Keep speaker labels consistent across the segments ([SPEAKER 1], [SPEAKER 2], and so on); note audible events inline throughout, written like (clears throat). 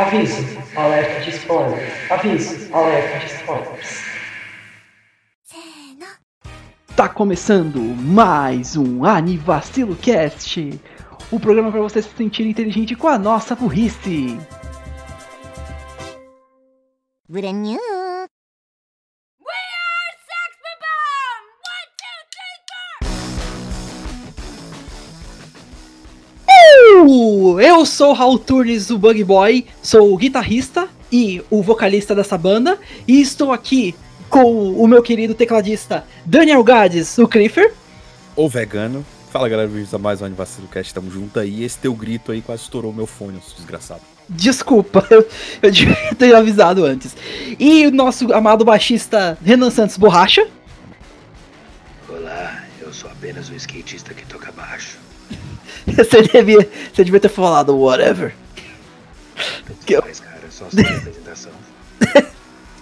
[SPEAKER 1] Aviso, alerta de spoilers. Aviso, alerta de spoilers.
[SPEAKER 2] Tá começando mais um Anivacilo Cast, o programa para você se sentir inteligente com a nossa burrice.
[SPEAKER 3] Brand new.
[SPEAKER 2] Eu sou o Raul Turnes, o Bug Boy, sou o guitarrista e o vocalista dessa banda, e estou aqui com o meu querido tecladista Daniel Gades, o Cliffer.
[SPEAKER 4] ou vegano. Fala galera, bem-vindos a mais um Anivacilo Cast, tamo junto aí. Esse teu grito aí quase estourou meu fone, desgraçado.
[SPEAKER 2] Desculpa, (laughs) eu, eu devia ter avisado antes. E o nosso amado baixista Renan Santos Borracha.
[SPEAKER 5] Olá, eu sou apenas um skatista que toca baixo. (laughs)
[SPEAKER 2] Você devia, você devia ter falado whatever. Que eu-
[SPEAKER 5] Mas, cara, é só sua apresentação. (laughs)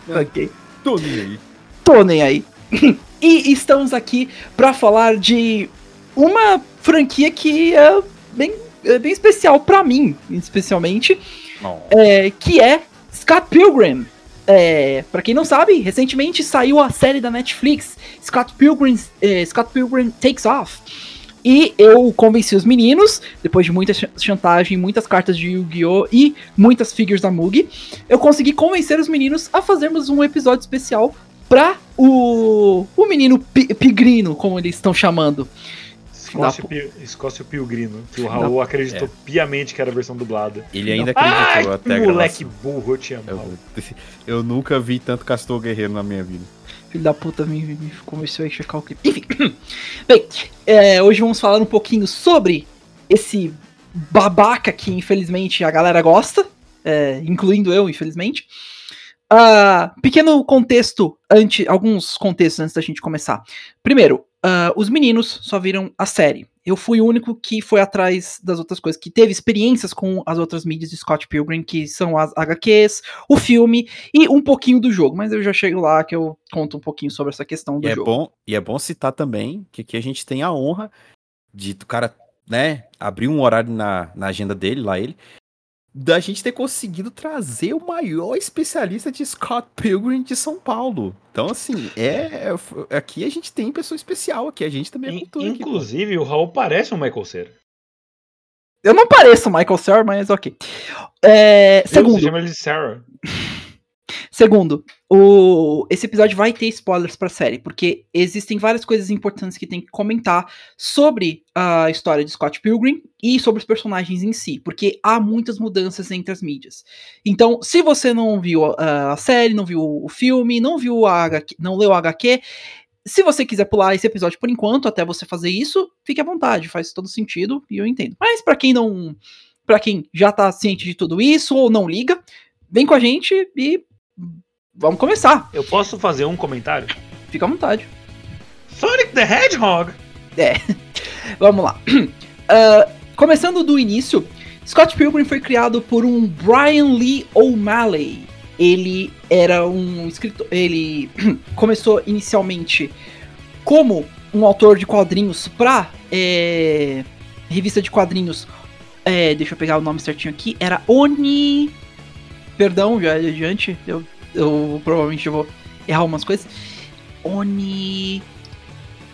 [SPEAKER 2] Ok.
[SPEAKER 4] Tô nem aí.
[SPEAKER 2] Tô nem aí. (laughs) e estamos aqui pra falar de uma franquia que é bem, é bem especial pra mim, especialmente,
[SPEAKER 4] Não.
[SPEAKER 2] é, que é Scott Pilgrim. É, para quem não sabe, recentemente saiu a série da Netflix, Scott Pilgrim, é, Scott Pilgrim Takes Off. E eu convenci os meninos, depois de muita ch- chantagem, muitas cartas de Yu-Gi-Oh! e muitas figures da Mugi, eu consegui convencer os meninos a fazermos um episódio especial pra o, o menino pi- Pigrino, como eles estão chamando.
[SPEAKER 6] Escócio,
[SPEAKER 2] Da
[SPEAKER 6] Pi- Escócio Pilgrino, que o Raul acreditou piamente que era a versão dublada.
[SPEAKER 4] Ele ainda
[SPEAKER 6] Ai,
[SPEAKER 4] acreditou até a
[SPEAKER 6] moleque
[SPEAKER 4] gravação.
[SPEAKER 6] burro, eu te amo.
[SPEAKER 4] Eu, (laughs) eu nunca vi tanto Castor Guerreiro na minha vida.
[SPEAKER 2] Filho da puta me, me convenceu a checar o clipe. Enfim. (clears throat) Bem, é, hoje vamos falar um pouquinho sobre esse babaca que infelizmente a galera gosta, é, incluindo eu, infelizmente. Ah, pequeno contexto, antes, alguns contextos antes da gente começar. Primeiro, ah, os meninos só viram a série. Eu fui o único que foi atrás das outras coisas, que teve experiências com as outras mídias de Scott Pilgrim, que são as HQs, o filme e um pouquinho do jogo. Mas eu já chego lá que eu conto um pouquinho sobre essa questão do
[SPEAKER 4] E é,
[SPEAKER 2] jogo.
[SPEAKER 4] bom, e é bom citar também que aqui a gente tem a honra de o cara, né, abrir um horário na, na agenda dele, lá ele, da gente ter conseguido trazer o maior especialista de Scott Pilgrim de São Paulo. Então, assim, é, é- aqui a gente tem pessoa especial aqui, a gente também é cultura aqui.
[SPEAKER 6] Inclusive, o Raul parece um Michael Cera.
[SPEAKER 2] Eu não pareço o Michael Cera, mas ok. É,
[SPEAKER 6] Você
[SPEAKER 2] segundo,
[SPEAKER 6] chama ele de Sarah.
[SPEAKER 2] Segundo o, esse episódio vai ter spoilers pra série, porque existem várias coisas importantes que tem que comentar sobre a história de Scott Pilgrim e sobre os personagens em si, porque há muitas mudanças entre as mídias. Então, se você não viu a série, não viu o filme, não viu a HQ, não leu a HQ, se você quiser pular esse episódio por enquanto, até você fazer isso, fique à vontade, faz todo sentido e eu entendo. Mas pra quem não, Pra quem já tá ciente de tudo isso ou não liga, vem com a gente e vamos começar.
[SPEAKER 6] Eu posso fazer um comentário?
[SPEAKER 2] Fica à vontade.
[SPEAKER 6] Sonic the Hedgehog! (laughs)
[SPEAKER 2] Vamos lá. (clears throat) Ah, começando do início, Scott Pilgrim foi criado por um Brian Lee O'Malley. Ele era um escritor. Ele (clears throat) começou inicialmente como um autor de quadrinhos pra é, revista de quadrinhos. é, deixa eu pegar o nome certinho aqui. Era Oni. Perdão, já adiante. Eu, eu provavelmente vou errar algumas coisas. Oni.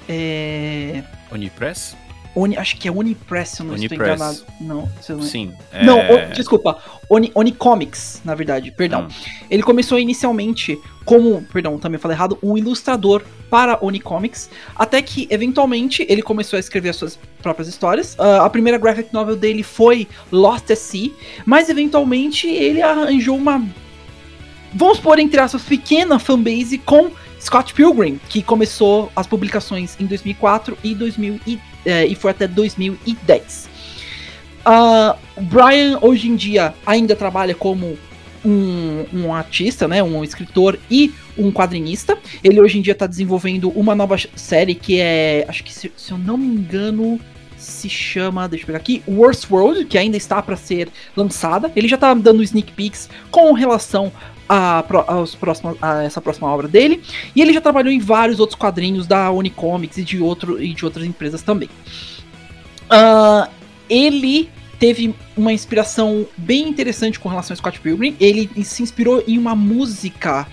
[SPEAKER 2] É.
[SPEAKER 4] Unipress?
[SPEAKER 2] Oni, acho que é Unipress, se eu não estou enganado. Não, não...
[SPEAKER 4] Sim.
[SPEAKER 2] Não,
[SPEAKER 4] é-
[SPEAKER 2] o- desculpa. Oni, Onicomics, na verdade, perdão.
[SPEAKER 4] Ah.
[SPEAKER 2] Ele começou inicialmente como, perdão, também falei errado, um ilustrador para Onicomics, até que eventualmente ele começou a escrever as suas próprias histórias. Ah, a primeira graphic novel dele foi Lost at Sea, mas eventualmente ele arranjou uma, vamos pôr entre aspas, pequena fanbase com Scott Pilgrim, que começou as publicações em 2004 e 2000 eh, e foi até 2010. Ah, o Brian hoje em dia ainda trabalha como um, um artista, né, um escritor e um quadrinista. Ele hoje em dia está desenvolvendo uma nova série que é, acho que se, se eu não me engano, se chama, deixa eu pegar aqui, Worst World, que ainda está para ser lançada. Ele já tá dando sneak peeks com relação a, aos próximos, a essa próxima obra dele. E ele já trabalhou em vários outros quadrinhos da Unicomics e de, outro, e de outras empresas também. Ah, ele teve uma inspiração bem interessante com relação a Scott Pilgrim. Ele se inspirou em uma música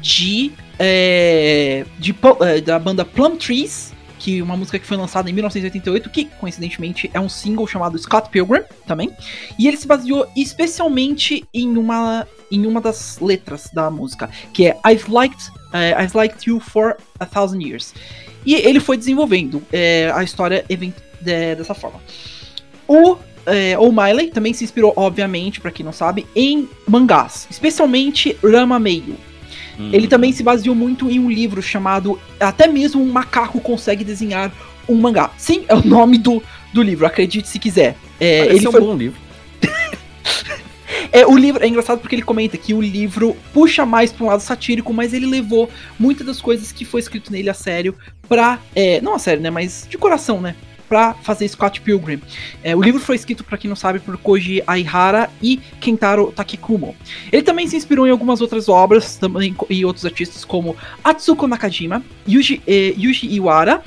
[SPEAKER 2] de, é, de é, da banda Plum Trees, que uma música que foi lançada em 1988, que coincidentemente é um single chamado Scott Pilgrim também. E ele se baseou especialmente em uma em uma das letras da música, que é I've liked é, I've liked you for a thousand years. E ele foi desenvolvendo é, a história de- dessa forma. O é, O'Malley também se inspirou, obviamente, pra quem não sabe, em mangás, especialmente Rama Meio.
[SPEAKER 4] Hum.
[SPEAKER 2] Ele também se baseou muito em um livro chamado Até mesmo um macaco consegue desenhar um mangá. Sim, é o nome do, do livro, acredite se quiser. É,
[SPEAKER 4] Parece
[SPEAKER 2] ele
[SPEAKER 4] um
[SPEAKER 2] foi,
[SPEAKER 4] bom livro. (laughs)
[SPEAKER 2] é, o livro é engraçado porque ele comenta que o livro puxa mais para um lado satírico, mas ele levou muitas das coisas que foi escrito nele a sério pra. é, não a sério, né? Mas de coração, né? Pra fazer Scott Pilgrim. É, o livro foi escrito, pra quem não sabe, por Koji Aihara e Kentaro Takikumo. Ele também se inspirou em algumas outras obras também, e outros artistas como Atsuko Nakajima, Yuji, eh, Yuji Iwara,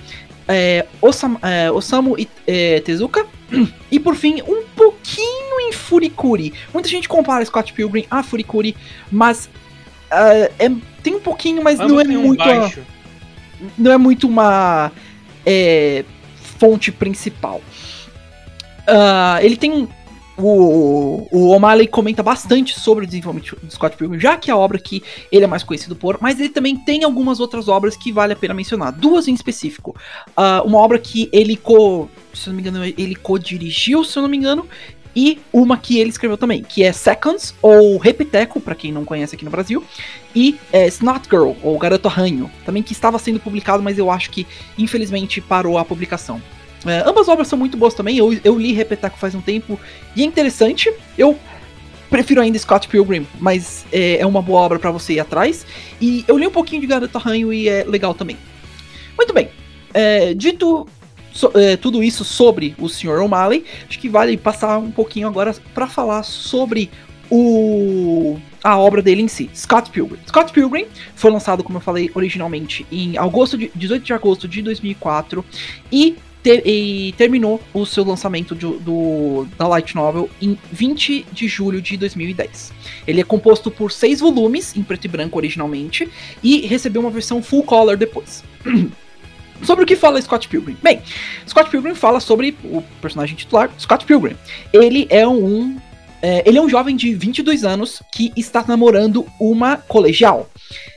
[SPEAKER 2] eh, Osam- eh, Osamu It- eh, Tezuka (clears throat) e por fim um pouquinho em Furikuri. Muita gente compara Scott Pilgrim a Furikuri, mas ah, é- tem um pouquinho, mas
[SPEAKER 6] Ambos
[SPEAKER 2] não é
[SPEAKER 6] um
[SPEAKER 2] muito. a-
[SPEAKER 6] baixo.
[SPEAKER 2] não é muito uma é, fonte principal. Ah, ele tem. O, o O'Malley comenta bastante sobre o desenvolvimento do Scott Pilgrim, já que é a obra que ele é mais conhecido por, mas ele também tem algumas outras obras que vale a pena mencionar. Duas em específico. Ah, uma obra que ele co. Se não me engano, ele co-dirigiu, se eu não me engano. E uma que ele escreveu também, que é Seconds, ou Repeteco, pra quem não conhece aqui no Brasil, e é, Snot Girl, ou Garoto Arranho, também que estava sendo publicado, mas eu acho que infelizmente parou a publicação. É, ambas obras são muito boas também, eu, eu li Repeteco faz um tempo e é interessante. Eu prefiro ainda Scott Pilgrim, mas é, é uma boa obra pra você ir atrás. E eu li um pouquinho de Garoto Arranho e é legal também. Muito bem, é, dito so- é, tudo isso sobre o Sr. O'Malley, acho que vale passar um pouquinho agora pra falar sobre o a obra dele em si, Scott Pilgrim. Scott Pilgrim foi lançado, como eu falei originalmente, em agosto de 18 de agosto de 2004 e, te- e terminou o seu lançamento de- do, da light novel em 20 de julho de 2010. Ele é composto por seis volumes em preto e branco originalmente e recebeu uma versão full color depois. (clears throat) Sobre o que fala Scott Pilgrim? Bem, Scott Pilgrim fala sobre o personagem titular, Scott Pilgrim. Ele é um é, ele é um jovem de 22 anos que está namorando uma colegial.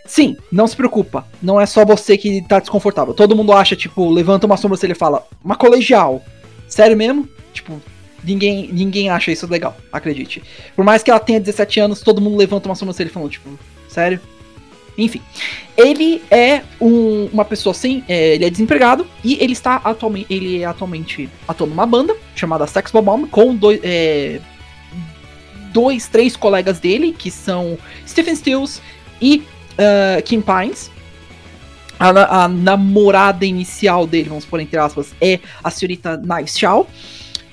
[SPEAKER 2] Sim, não se preocupa. Não é só você que tá desconfortável. Todo mundo acha, tipo, levanta uma sobrancelha e fala, uma colegial. Sério mesmo? Tipo, ninguém, ninguém acha isso legal, acredite. Por mais que ela tenha 17 anos, todo mundo levanta uma sobrancelha e fala, tipo, sério? Enfim, ele é um- uma pessoa sem. é, ele é desempregado e ele está atualmente. Ele é atualmente atuando numa banda chamada Sex Bomb com dois. é, dois, três colegas dele, que são Stephen Stills e ah, Kim Pines. A, a namorada inicial dele, vamos por entre aspas, é a senhorita Nice Shaw.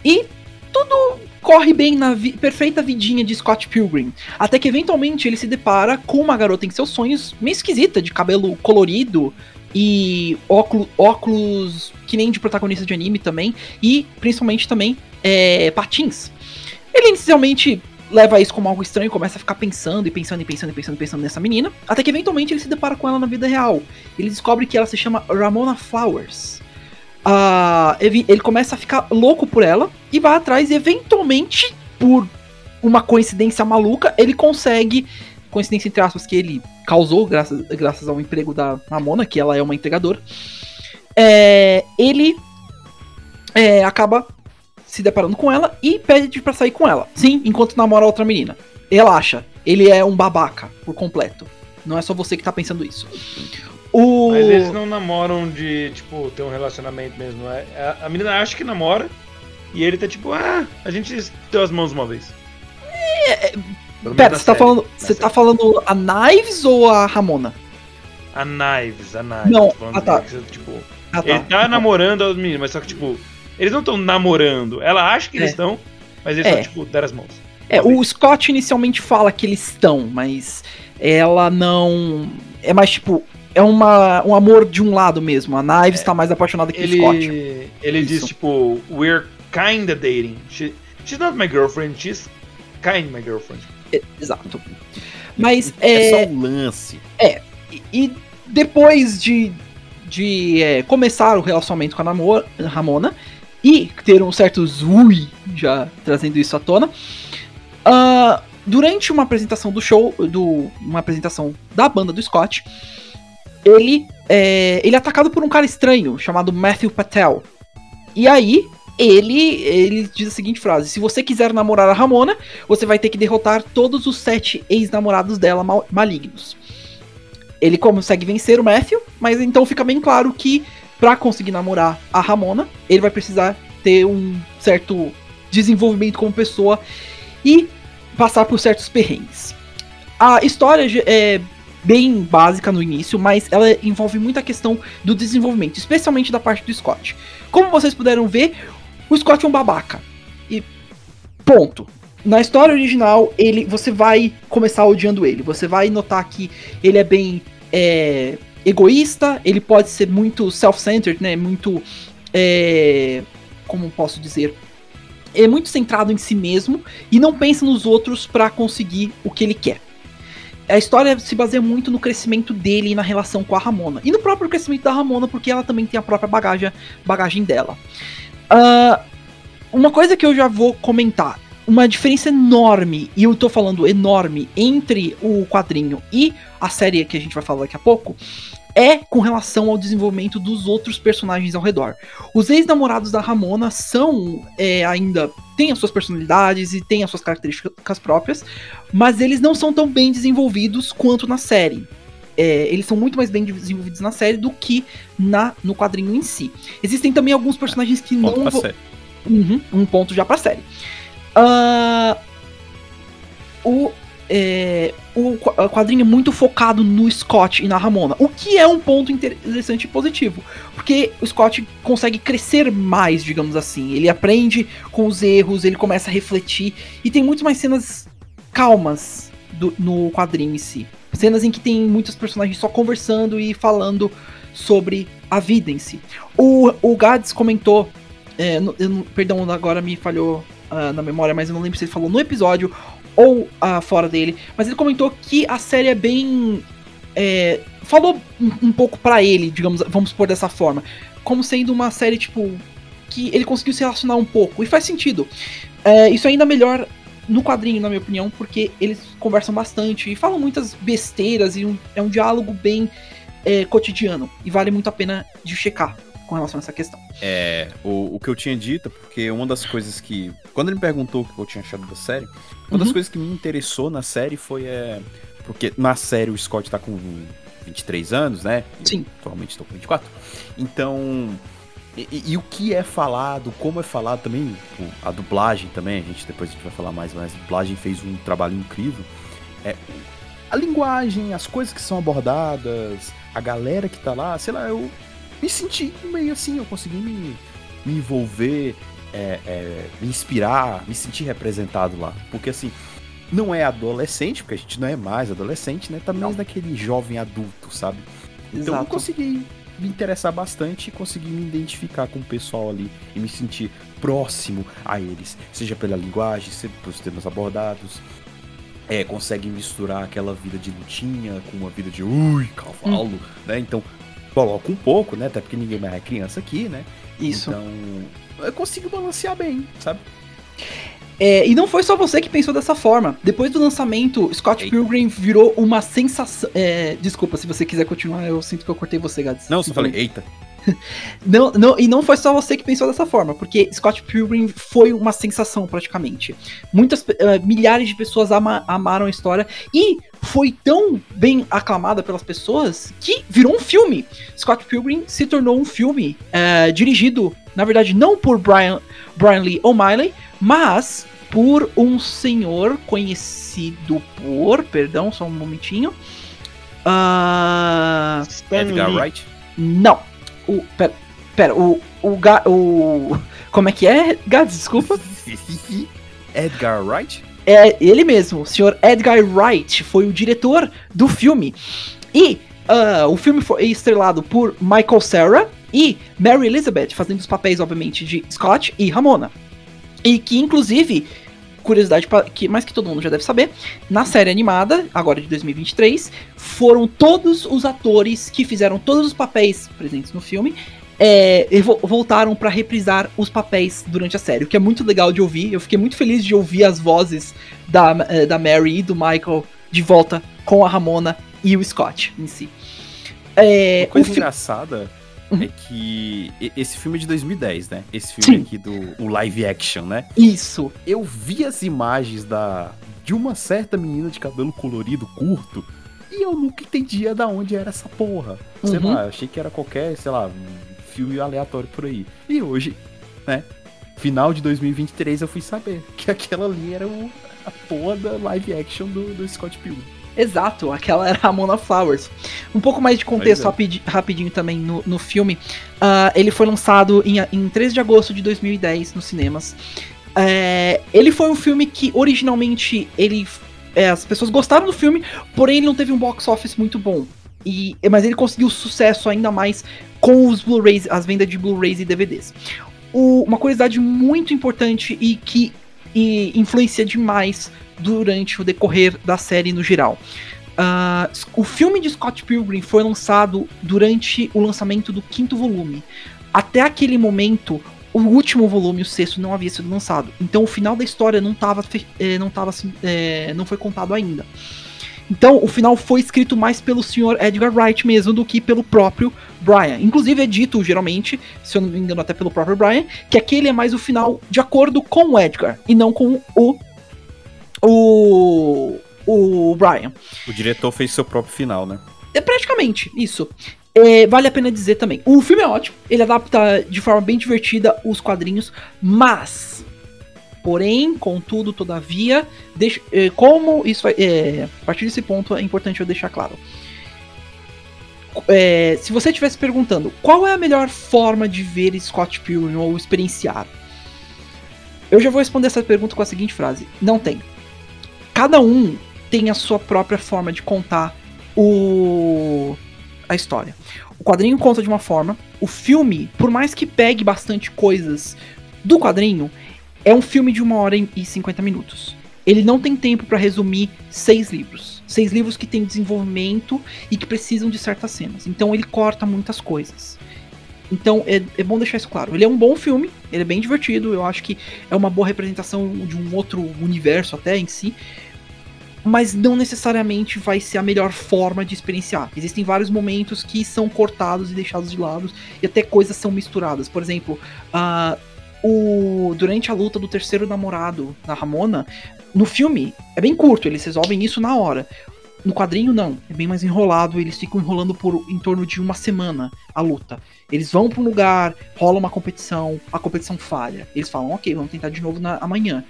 [SPEAKER 2] E tudo corre bem na vi- perfeita vidinha de Scott Pilgrim. Até que eventualmente ele se depara com uma garota em seus sonhos, meio esquisita, de cabelo colorido e óculos, que nem de protagonista de anime também, e principalmente também é, patins. Ele inicialmente leva isso como algo estranho e começa a ficar pensando e pensando e pensando e pensando pensando nessa menina, até que eventualmente ele se depara com ela na vida real. Ele descobre que ela se chama Ramona Flowers. Ah, ele, ele começa a ficar louco por ela e vai atrás e eventualmente, por uma coincidência maluca, ele consegue. Coincidência entre aspas que ele causou, graças, graças ao emprego da Ramona, que ela é uma entregadora. É, ele é, acaba se deparando com ela e pede pra sair com ela. Sim, enquanto namora outra menina. Relaxa, ele é um babaca por completo. Não é só você que tá pensando isso. O...
[SPEAKER 6] Mas eles não namoram de, tipo, ter um relacionamento mesmo. É- a menina acha que namora e ele tá tipo, ah, a gente deu as mãos uma vez. Pelo menos
[SPEAKER 2] Pera, você tá
[SPEAKER 6] série,
[SPEAKER 2] falando. Você
[SPEAKER 6] série.
[SPEAKER 2] tá falando a Knives ou a Ramona?
[SPEAKER 6] A Knives, a Knives.
[SPEAKER 2] Não, ah, tá.
[SPEAKER 6] que, tipo,
[SPEAKER 2] Ah,
[SPEAKER 6] Ele tá namorando as meninas, mas só que, tipo, eles não estão namorando. Ela acha que eles
[SPEAKER 2] É.
[SPEAKER 6] estão, mas eles
[SPEAKER 2] É.
[SPEAKER 6] só, tipo, deram as mãos.
[SPEAKER 2] É, o Scott inicialmente fala que eles estão, mas ela não. É mais tipo. É uma, um amor de um lado mesmo. A Knives tá mais apaixonada que o Scott.
[SPEAKER 6] Ele, ele
[SPEAKER 2] Isso.
[SPEAKER 6] diz, tipo, we're kinda dating. She, she's not my girlfriend, she's kind my girlfriend.
[SPEAKER 2] É, exato. Mas
[SPEAKER 4] É,
[SPEAKER 2] é,
[SPEAKER 4] só um lance.
[SPEAKER 2] e- e depois de, de é, começar o relacionamento com a Namo- Ramona e ter um certo zui já trazendo isso à tona, ah, durante uma apresentação do show, do, uma apresentação da banda do Scott, ele é, ele é atacado por um cara estranho chamado Matthew Patel. E aí ele ele diz a seguinte frase: se você quiser namorar a Ramona, você vai ter que derrotar todos os sete ex-namorados dela mal- malignos. Ele consegue vencer o Matthew, mas então fica bem claro que pra conseguir namorar a Ramona, ele vai precisar ter um certo desenvolvimento como pessoa e passar por certos perrengues. A história é bem básica no início, mas ela envolve muita questão do desenvolvimento, especialmente da parte do Scott. Como vocês puderam ver, o Scott é um babaca. E ponto. Na história original, ele, você vai começar odiando ele. Você vai notar que ele é bem é, egoísta, ele pode ser muito self-centered, né? Muito. é, como posso dizer? É muito centrado em si mesmo e não pensa nos outros pra conseguir o que ele quer. A história se baseia muito no crescimento dele e na relação com a Ramona. E no próprio crescimento da Ramona, porque ela também tem a própria bagagem, bagagem dela. Ah, uma coisa que eu já vou comentar. Uma diferença enorme, e eu tô falando enorme, entre o quadrinho e a série que a gente vai falar daqui a pouco, é com relação ao desenvolvimento dos outros personagens ao redor. Os ex-namorados da Ramona são é, ainda. têm as suas personalidades e têm as suas características próprias, mas eles não são tão bem desenvolvidos quanto na série. É, eles são muito mais bem desenvolvidos na série do que na no quadrinho em si. Existem também alguns personagens que
[SPEAKER 4] Ponto
[SPEAKER 2] não.
[SPEAKER 4] pra série.
[SPEAKER 2] Uhum, um ponto já pra série. Ah, o, é, o quadrinho é muito focado no Scott e na Ramona, o que é um ponto interessante e positivo, porque o Scott consegue crescer mais, digamos assim. Ele aprende com os erros, ele começa a refletir e tem muito mais cenas calmas do- no quadrinho em si. Cenas em que tem muitos personagens só conversando e falando sobre a vida em si. O, o Gads comentou é, no- eu perdão, agora me falhou ah, na memória, mas eu não lembro se ele falou no episódio ou ah, fora dele. Mas ele comentou que a série é bem. é, falou um, um pouco pra ele, digamos, vamos pôr dessa forma. Como sendo uma série, tipo. Que ele conseguiu se relacionar um pouco. E faz sentido. É, isso é ainda melhor no quadrinho, na minha opinião, porque eles conversam bastante e falam muitas besteiras e um- é um diálogo bem é, cotidiano. E vale muito a pena de checar com relação a essa questão.
[SPEAKER 4] É, o, o que eu tinha dito, porque uma das coisas que. Quando ele me perguntou o que eu tinha achado da série, uma das
[SPEAKER 2] Uhum.
[SPEAKER 4] coisas que me interessou na série foi. É, porque na série o Scott tá com 23 anos, né? Eu
[SPEAKER 2] Sim.
[SPEAKER 4] atualmente estou com 24. Então. E, e- e o que é falado, como é falado também, a dublagem também, a gente depois a gente vai falar mais, mas a dublagem fez um trabalho incrível. É, a linguagem, as coisas que são abordadas, a galera que tá lá, sei lá, eu me senti meio assim, eu consegui me, me envolver, é, é, me inspirar, me sentir representado lá. Porque assim, não é adolescente, porque a gente não é mais adolescente, né? Tá mais naquele jovem adulto, sabe? Então eu
[SPEAKER 2] Exato.
[SPEAKER 4] consegui me interessar bastante e consegui me identificar com o pessoal ali e me sentir próximo a eles, seja pela linguagem, seja pelos temas abordados. É, consegue misturar aquela vida de lutinha com uma vida de ui, cavalo, né? Então, coloca um pouco, né? Até porque ninguém mais é criança aqui, né?
[SPEAKER 2] Isso.
[SPEAKER 4] Então, eu consigo balancear bem, sabe?
[SPEAKER 2] É, e não foi só você que pensou dessa forma. Depois do lançamento, Scott
[SPEAKER 4] Eita.
[SPEAKER 2] Pilgrim virou uma sensação. é, desculpa, se você quiser continuar, eu sinto que eu cortei você, Gads.
[SPEAKER 4] Não, só falei, eita. (laughs)
[SPEAKER 2] Não, não, e não foi só você que pensou dessa forma, porque Scott Pilgrim foi uma sensação praticamente. Muitas, eh, milhares de pessoas ama- amaram a história e foi tão bem aclamada pelas pessoas que virou um filme. Scott Pilgrim se tornou um filme eh, dirigido, na verdade, não por Brian, Brian Lee O'Malley, mas por um senhor conhecido por, perdão, só um momentinho. Ah,
[SPEAKER 6] Stan
[SPEAKER 4] Edgar. Wright.
[SPEAKER 2] não. O. Pera, pera o. O. O como é que é, Gads? Desculpa. (laughs)
[SPEAKER 4] Edgar Wright?
[SPEAKER 2] É ele mesmo, o senhor Edgar Wright foi o diretor do filme. E ah, o filme foi estrelado por Michael Cera, E Mary Elizabeth fazendo os papéis, obviamente, de Scott e Ramona. E que, inclusive, curiosidade pa- que mais que todo mundo já deve saber, na série animada, agora de 2023, foram todos os atores que fizeram todos os papéis presentes no filme. é, e vo- voltaram pra reprisar os papéis durante a série, o que é muito legal de ouvir. Eu fiquei muito feliz de ouvir as vozes da, eh, da Mary e do Michael de volta com a Ramona e o Scott em si. É,
[SPEAKER 4] Uma coisa engraçada. É que esse filme é de 2010, né? Esse filme
[SPEAKER 2] Sim.
[SPEAKER 4] aqui do live action, né?
[SPEAKER 2] Isso.
[SPEAKER 4] Eu vi as imagens da de uma certa menina de cabelo colorido curto e eu nunca entendia da onde era essa porra. Sei
[SPEAKER 2] Uhum.
[SPEAKER 4] lá, achei que era qualquer, sei lá, filme aleatório por aí. E hoje, né? Final de 2023 eu fui saber que aquela ali era o, a porra da live action do, do Scott Pilgrim.
[SPEAKER 2] Exato, aquela era a Mona Flowers. Um pouco mais de contexto rapidi- rapidinho também no, no filme. Ah, ele foi lançado em, em 13 de agosto de 2010 nos cinemas. É, ele foi um filme que originalmente ele, é, as pessoas gostaram do filme, porém ele não teve um box office muito bom. E, mas ele conseguiu sucesso ainda mais com os Blu-rays, as vendas de Blu-rays e DVDs. O- uma curiosidade muito importante e que e influencia demais durante o decorrer da série no geral. Ah, o filme de Scott Pilgrim foi lançado durante o lançamento do quinto volume. Até aquele momento, o último volume, o sexto, não havia sido lançado. Então o final da história não tava, eh, não tava eh, não foi contado ainda. Então o final foi escrito mais pelo Sr. Edgar Wright mesmo do que pelo próprio Brian. Inclusive é dito geralmente, se eu não me engano até pelo próprio Brian, que aquele é mais o final de acordo com o Edgar e não com o o o Brian.
[SPEAKER 4] O diretor fez seu próprio final, né?
[SPEAKER 2] É praticamente isso. É, vale a pena dizer também. O filme é ótimo, ele adapta de forma bem divertida os quadrinhos, mas. Porém, contudo, todavia, deixa, é, como isso é, a partir desse ponto é importante eu deixar claro. É, se você estivesse perguntando qual é a melhor forma de ver Scott Pilgrim ou experienciar, eu já vou responder essa pergunta com a seguinte frase: não tem. Cada um tem a sua própria forma de contar o a história. O quadrinho conta de uma forma, o filme, por mais que pegue bastante coisas do quadrinho, é um filme de uma hora e 50 minutos. Ele não tem tempo para resumir seis livros. Seis livros que têm desenvolvimento e que precisam de certas cenas. Então ele corta muitas coisas. Então é, é bom deixar isso claro. Ele é um bom filme, ele é bem divertido. Eu acho que é uma boa representação de um outro universo até em si mas não necessariamente vai ser a melhor forma de experienciar. Existem vários momentos que são cortados e deixados de lado, e até coisas são misturadas. Por exemplo, ah, o durante a luta do terceiro namorado da Ramona, no filme é bem curto, eles resolvem isso na hora. No quadrinho não, é bem mais enrolado, eles ficam enrolando por em torno de uma semana a luta. Eles vão para um lugar, rola uma competição, a competição falha. Eles falam, ok, vamos tentar de novo na, amanhã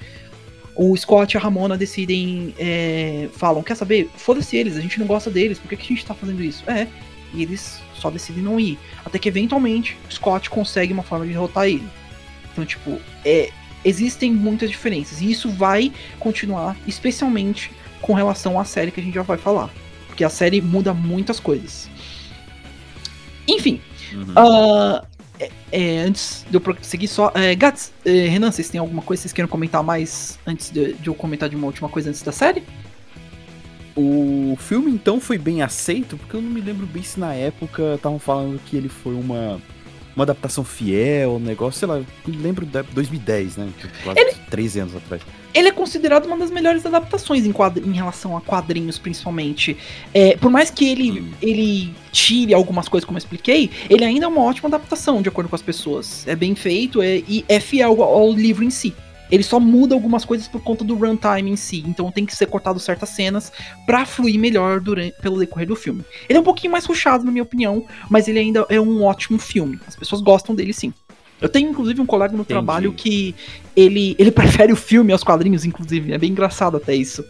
[SPEAKER 2] o Scott e a Ramona decidem. é, falam, quer saber? Foda-se eles, a gente não gosta deles, por que, que a gente tá fazendo isso? É, e eles só decidem não ir. Até que eventualmente o Scott consegue uma forma de derrotar ele. Então, tipo, é, existem muitas diferenças. E isso vai continuar, especialmente com relação à série que a gente já vai falar. Porque a série muda muitas coisas. Enfim,
[SPEAKER 4] Uhum.
[SPEAKER 2] ah, é, é, antes de eu prosseguir só. É, Gats, é, Renan, vocês têm alguma coisa que vocês queiram comentar mais antes de, de eu comentar de uma última coisa antes da série?
[SPEAKER 4] O filme então foi bem aceito, porque eu não me lembro bem se na época estavam falando que ele foi uma, uma adaptação fiel, um negócio, sei lá, eu lembro de 2010, né? tipo, Quase 13 anos atrás.
[SPEAKER 2] Ele é considerado uma das melhores adaptações em, em relação a quadrinhos, principalmente. É, por mais que ele, ele tire algumas coisas, como eu expliquei, ele ainda é uma ótima adaptação, de acordo com as pessoas. É bem feito é- e é fiel ao, ao livro em si. Ele só muda algumas coisas por conta do runtime em si, então tem que ser cortado certas cenas pra fluir melhor durante, pelo decorrer do filme. Ele é um pouquinho mais rushado, na minha opinião, mas ele ainda é um ótimo filme. As pessoas gostam dele sim. Eu tenho, inclusive, um colega no
[SPEAKER 4] Entendi.
[SPEAKER 2] trabalho que ele, ele (laughs) prefere o filme aos quadrinhos, inclusive. É bem engraçado até isso.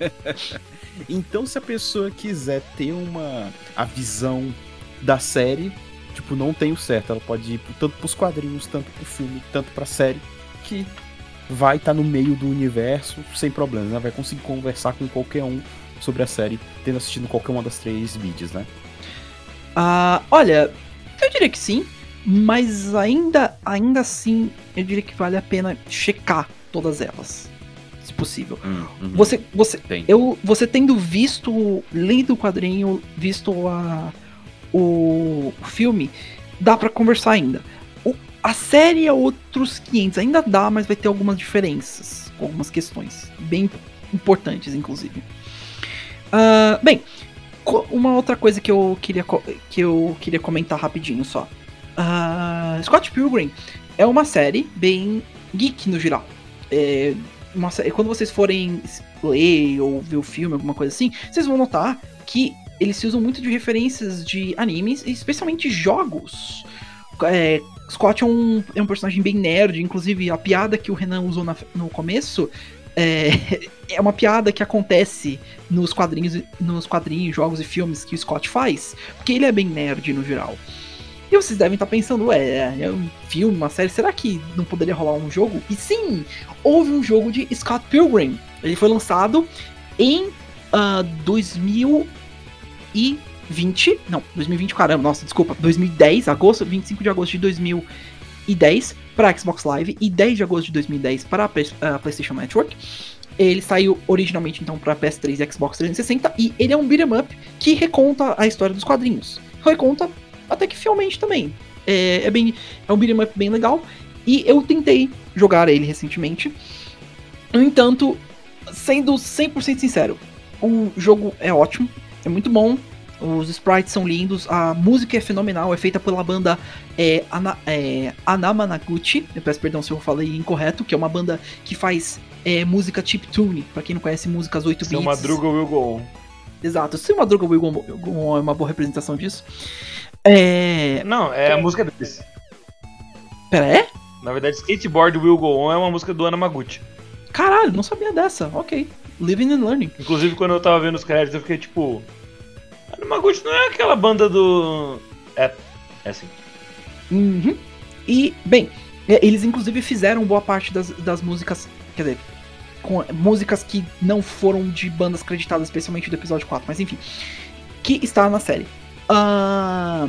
[SPEAKER 2] (laughs)
[SPEAKER 4] Então, se a pessoa quiser ter uma a visão da série, tipo, não tem o certo, ela pode ir tanto pros quadrinhos, tanto pro filme, tanto pra série, que vai estar no meio do universo sem problemas, né? Vai conseguir conversar com qualquer um sobre a série, tendo assistido qualquer uma das três mídias, né?
[SPEAKER 2] Ah, olha, eu diria que sim. Mas ainda, ainda assim, eu diria que vale a pena checar todas elas, se possível.
[SPEAKER 4] Hum, uhum.
[SPEAKER 2] Você, você, eu, você tendo visto, lido o quadrinho, visto a, o, o filme, dá pra conversar ainda. O- a série é outros 500, ainda dá, mas vai ter algumas diferenças, algumas questões bem importantes, inclusive. Ah, bem, uma outra coisa que eu queria, que eu queria comentar rapidinho só. Ah, Scott Pilgrim é uma série bem geek no geral. É uma quando vocês forem ler ou ver o filme, alguma coisa assim, vocês vão notar que eles se usam muito de referências de animes, especialmente jogos. É, Scott é um, é um personagem bem nerd, inclusive a piada que o Renan usou na- no começo é, (laughs) é uma piada que acontece nos quadrinhos, nos quadrinhos, jogos e filmes que o Scott faz, porque ele é bem nerd no geral. E vocês devem estar pensando, ué, é um filme, uma série, será que não poderia rolar um jogo? E sim, houve um jogo de Scott Pilgrim. Ele foi lançado em ah, 2020. Não, 2020, caramba, nossa, desculpa. 2010, agosto, 25 de agosto de 2010 para Xbox Live e 10 de agosto de 2010 para a PlayStation Network. Ele saiu originalmente então para PS3 e Xbox 360 e ele é um beat'em up que reconta a história dos quadrinhos. Reconta até que fielmente também. É, é bem, é um beat'em up bem legal e eu tentei jogar ele recentemente. No entanto, sendo 100% sincero, o jogo é ótimo, é muito bom, os sprites são lindos, a música é fenomenal, é feita pela banda é, Ana, é, Anamanaguchi, eu peço perdão se eu falei incorreto, que é uma banda que faz é, música chiptune, pra quem não conhece músicas 8
[SPEAKER 6] Seu
[SPEAKER 2] bits.
[SPEAKER 6] Madruga will go on.
[SPEAKER 2] Exato, se o Madruga Will Go Go On é uma boa representação disso. É...
[SPEAKER 6] Não, é a música deles.
[SPEAKER 2] Pera, é?
[SPEAKER 6] Na verdade, Skateboard Will Go On é uma música do Anamaguchi.
[SPEAKER 2] Caralho, não sabia dessa, ok. Living and Learning.
[SPEAKER 6] Inclusive, quando eu tava vendo os créditos, eu fiquei tipo. Anamaguchi não é aquela banda do. É, é assim.
[SPEAKER 2] Uhum. E, bem, é, eles inclusive fizeram boa parte das, das músicas, quer dizer, com músicas que não foram de bandas creditadas, especialmente do episódio 4, mas enfim, que está na série. Ah,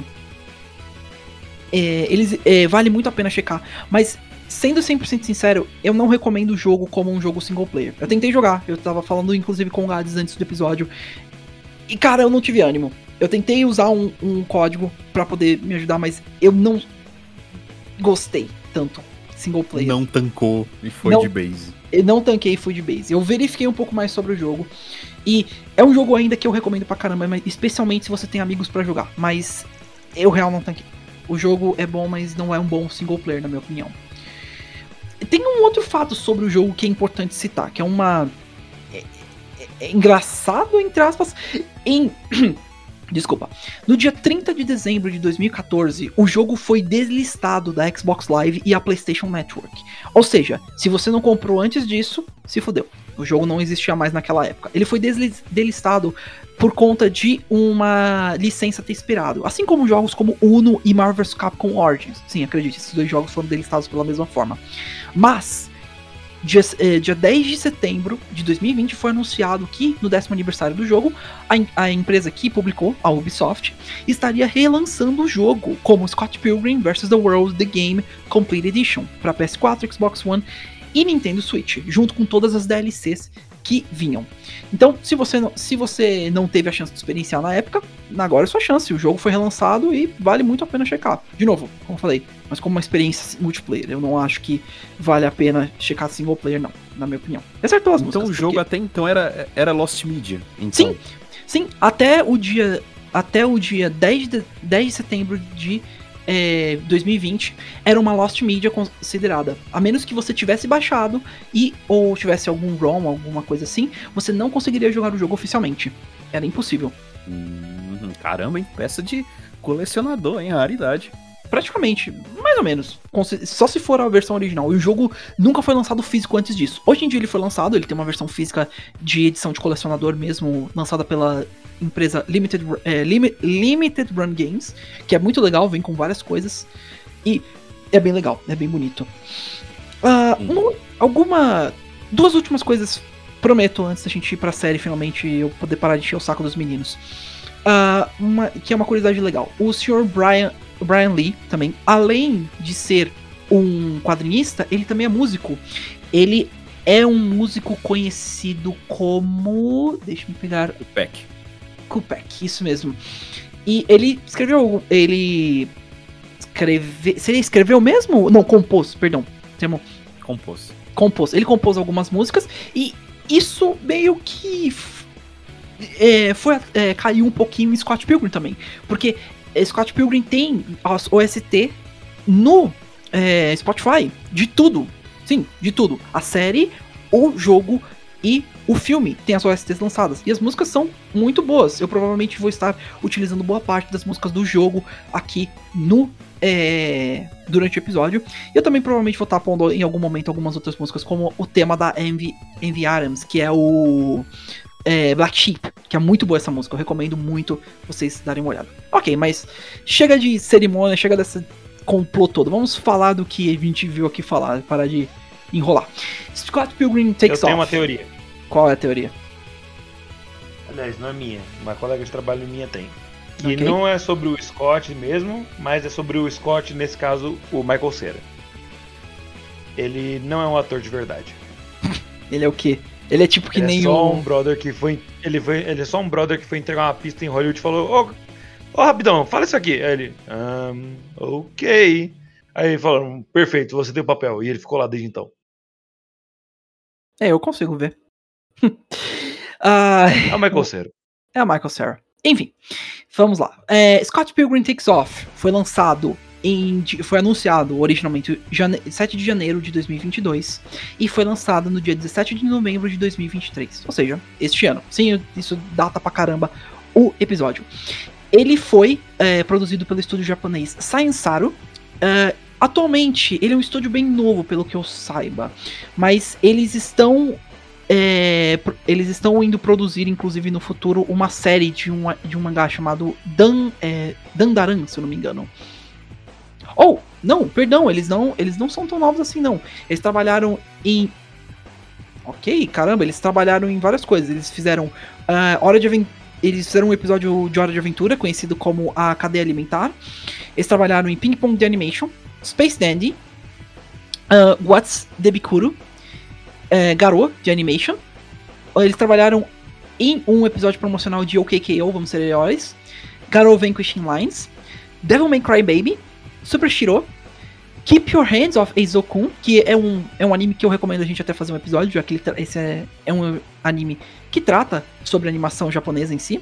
[SPEAKER 2] é, eles é, vale muito a pena checar, mas sendo 100% sincero, eu não recomendo o jogo como um jogo single player. Eu tentei jogar, eu tava falando inclusive com o Gades antes do episódio, e cara, eu não tive ânimo. Eu tentei usar um, um código pra poder me ajudar, mas eu não gostei tanto single player.
[SPEAKER 4] Não tancou e foi
[SPEAKER 2] Não.
[SPEAKER 4] de base.
[SPEAKER 2] Eu não tanquei e fui de base. Eu verifiquei um pouco mais sobre o jogo. E é um jogo ainda que eu recomendo pra caramba, especialmente se você tem amigos pra jogar. Mas eu real não tanquei. O jogo é bom, mas não é um bom single player, na minha opinião. Tem um outro fato sobre o jogo que é importante citar, que é uma. É, é- é engraçado, entre aspas, em. Desculpa. No dia 30 de dezembro de 2014, o jogo foi deslistado da Xbox Live e a PlayStation Network. Ou seja, se você não comprou antes disso, se fodeu. O jogo não existia mais naquela época. Ele foi desli- delistado por conta de uma licença ter expirado. Assim como jogos como Uno e Marvel vs Capcom Origins. Sim, acredite, esses dois jogos foram delistados pela mesma forma. Mas, dia, eh, dia 10 de setembro de 2020 foi anunciado que, no décimo aniversário do jogo, a, a empresa que publicou, a Ubisoft, estaria relançando o jogo como Scott Pilgrim vs. The World The Game Complete Edition para PS4, Xbox One e Nintendo Switch, junto com todas as DLCs que vinham. Então, se você não, se você não teve a chance de experienciar na época, agora é sua chance. O jogo foi relançado e vale muito a pena checar. De novo, como eu falei, mas como uma experiência multiplayer, eu não acho que vale a pena checar single player, não, na minha opinião. Exceto as
[SPEAKER 4] Então
[SPEAKER 2] músicas,
[SPEAKER 4] o jogo
[SPEAKER 2] porque-
[SPEAKER 4] até então era, era Lost Media. Então,
[SPEAKER 2] Sim, sim, até o dia até o dia 10 de, 10 de setembro de é, 2020 era uma Lost Media considerada. A menos que você tivesse baixado e ou tivesse algum ROM, alguma coisa assim, você não conseguiria jogar o jogo oficialmente. Era impossível.
[SPEAKER 4] Hum, caramba, hein? Peça de colecionador, hein? Raridade.
[SPEAKER 2] Praticamente, mais ou menos. Só se for a versão original. E o jogo nunca foi lançado físico antes disso. Hoje em dia ele foi lançado, ele tem uma versão física de edição de colecionador mesmo, lançada pela empresa Limited, é, Limi- Limited Run Games, que é muito legal, vem com várias coisas. E é bem legal, é bem bonito. Uma- alguma. Duas últimas coisas, prometo, antes da gente ir pra série finalmente e eu poder parar de encher o saco dos meninos. Ah, uma, que é uma curiosidade legal. O Sr. Brian Brian Lee também, além de ser um quadrinista, ele também é músico. Ele é um músico conhecido como. Deixa eu me pegar.
[SPEAKER 4] O Peck.
[SPEAKER 2] Kupek, isso mesmo. E ele escreveu. Ele. Escreve, se ele escreveu mesmo? Não, compôs, perdão. Termo
[SPEAKER 4] Compôs.
[SPEAKER 2] compôs. Ele compôs algumas músicas e isso meio que é, foi é, caiu um pouquinho em Scott Pilgrim também, porque é, Scott Pilgrim tem as OST no é, Spotify de tudo, sim, de tudo. A série, o jogo e o filme tem as OSTs lançadas e as músicas são muito boas. Eu provavelmente vou estar utilizando boa parte das músicas do jogo aqui no é, durante o episódio. E eu também provavelmente vou estar pondo em algum momento algumas outras músicas, como o tema da Envy, Envy Adams, que é o é, Black Sheep, que é muito boa essa música. Eu recomendo muito vocês darem uma olhada. Ok, mas chega de cerimônia, chega dessa complô todo. Vamos falar do que a gente viu aqui falar, parar de enrolar. Scott Pilgrim
[SPEAKER 6] Eu
[SPEAKER 2] Takes
[SPEAKER 6] tenho
[SPEAKER 2] Off.
[SPEAKER 6] uma teoria.
[SPEAKER 2] Qual é a teoria?
[SPEAKER 6] Aliás, não é minha. Uma colega de trabalho minha tem. E
[SPEAKER 2] Ok.
[SPEAKER 6] não é sobre o Scott mesmo, mas é sobre o Scott, nesse caso, o Michael Cera. Ele não é um ator de verdade. (laughs)
[SPEAKER 2] Ele é o quê? Ele é tipo que
[SPEAKER 6] ele
[SPEAKER 2] nem
[SPEAKER 6] é só
[SPEAKER 2] o.
[SPEAKER 6] um brother que foi. Ele, foi, ele é só um brother que foi entregar uma pista em Hollywood e falou: Ô, ô rapidão, fala isso aqui. Aí ele. Um, ok. Aí ele falou: perfeito, você tem o papel. E ele ficou lá desde então.
[SPEAKER 2] É, eu consigo ver. (laughs) ah,
[SPEAKER 6] É o Michael Cera.
[SPEAKER 2] É a Michael Cera. Enfim, vamos lá. É, Scott Pilgrim Takes Off foi lançado em. Foi anunciado originalmente jane 7 de janeiro de 2022 e foi lançado no dia 17 de novembro de 2023. Ou seja, este ano. Sim, isso data pra caramba o episódio. Ele foi é, produzido pelo estúdio japonês Science Saru. É, atualmente, ele é um estúdio bem novo, pelo que eu saiba. Mas eles estão é, eles estão indo produzir, inclusive no futuro, uma série de um, de um mangá chamado Dan, é, Dandaran, se eu não me engano. Ou, não, perdão, eles não, eles não são tão novos assim, não. Eles trabalharam em. Ok, caramba, eles trabalharam em várias coisas. Eles fizeram ah, Hora de Aventura. Eles fizeram um episódio de Hora de Aventura, conhecido como A Cadeia Alimentar. Eles trabalharam em Ping Pong The Animation, Space Dandy, ah, What's the Bikuru, é, Garou, de Animation. Eles trabalharam em um episódio promocional de OKKO, Vamos Ser Heróis. Garou Vanquishing Lines. Devil May Cry Baby. Super Shiro. Keep Your Hands Off Eizokun, que é um, é um anime que eu recomendo a gente até fazer um episódio, já que esse é, é um anime que trata sobre animação japonesa em si.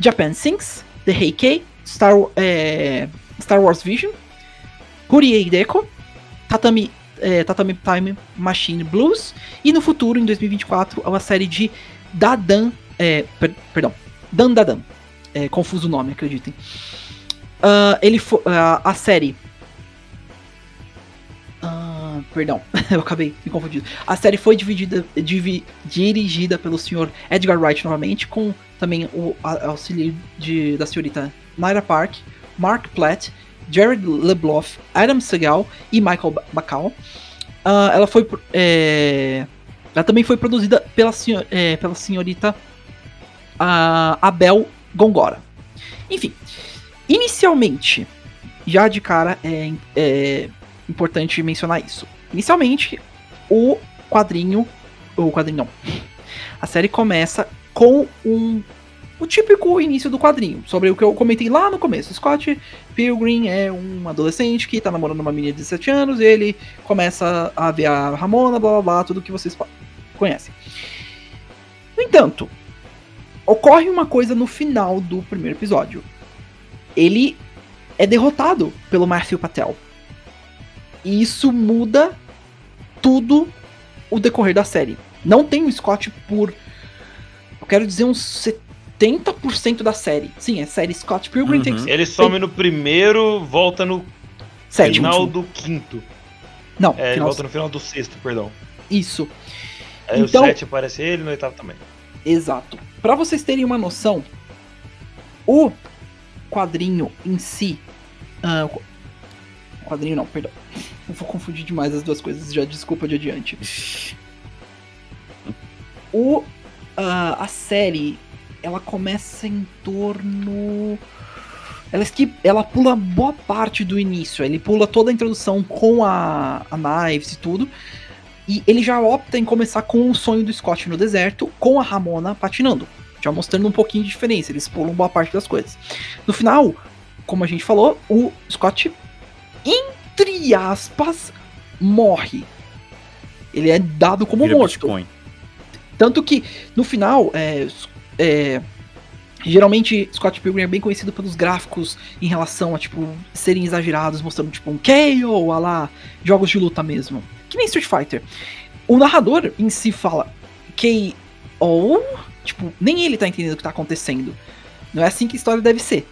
[SPEAKER 2] Japan Sings, The Heikei, Star, é, Star Wars Vision, Huriei Deco, Tatami, é, Tatami Time Machine Blues, e no futuro, em 2024, uma série de Dadan, é, per- perdão, Dan Dadan, é, confuso o nome, acreditem. Ah, ele ah, a série ah, perdão, (laughs) eu acabei me confundindo. A série foi dividida, divi- dirigida pelo senhor Edgar Wright novamente, com também o auxílio de, da senhorita Naira Park, Mark Platt, Jared LeBloff, Adam Segal e Michael Ba- Bacall. Ah, ela foi. é, ela também foi produzida pela, senhor, é, pela senhorita ah, Abel Gongora. Enfim, inicialmente, já de cara é, é importante mencionar isso. Inicialmente, o quadrinho. O quadrinho não. A série começa com um. O típico início do quadrinho, sobre o que eu comentei lá no começo. Scott Pilgrim é um adolescente que tá namorando uma menina de 17 anos, ele começa a ver a Ramona, blá blá blá, tudo que vocês conhecem. No entanto, ocorre uma coisa no final do primeiro episódio. Ele é derrotado pelo Matthew Patel. E isso muda tudo o decorrer da série. Não tem o Scott por. Eu quero dizer uns 70% da série. Sim, é série Scott Pilgrim
[SPEAKER 4] Uhum.
[SPEAKER 6] Ele some no primeiro, volta no
[SPEAKER 2] sétimo.
[SPEAKER 6] final do quinto.
[SPEAKER 2] Não,
[SPEAKER 6] É,
[SPEAKER 2] final-
[SPEAKER 6] volta no final do sexto, perdão.
[SPEAKER 2] isso.
[SPEAKER 6] Aí
[SPEAKER 2] Então-
[SPEAKER 6] o sete aparece ele, no oitavo também.
[SPEAKER 2] Exato. Pra vocês terem uma noção, o quadrinho em si. qu- quadrinho não, perdão. Eu vou confundir demais as duas coisas, já desculpa de adiante. (laughs) O, ah, a série, ela começa em torno ela, skip, ela pula boa parte do início. Ele pula toda a introdução com a, a Knives e tudo. E ele já opta em começar com o sonho do Scott no deserto, com a Ramona patinando. Já mostrando um pouquinho de diferença. Eles pulam boa parte das coisas. No final, como a gente falou, o Scott, entre aspas, morre. Ele é dado como
[SPEAKER 4] Vira
[SPEAKER 2] morto.
[SPEAKER 4] Bitcoin.
[SPEAKER 2] Tanto que, no final, é, é, geralmente Scott Pilgrim é bem conhecido pelos gráficos em relação a, tipo, serem exagerados, mostrando, tipo, um KO, a lá, jogos de luta mesmo. Que nem Street Fighter. O narrador em si fala KO, tipo, nem ele tá entendendo o que tá acontecendo. Não é assim que a história deve ser.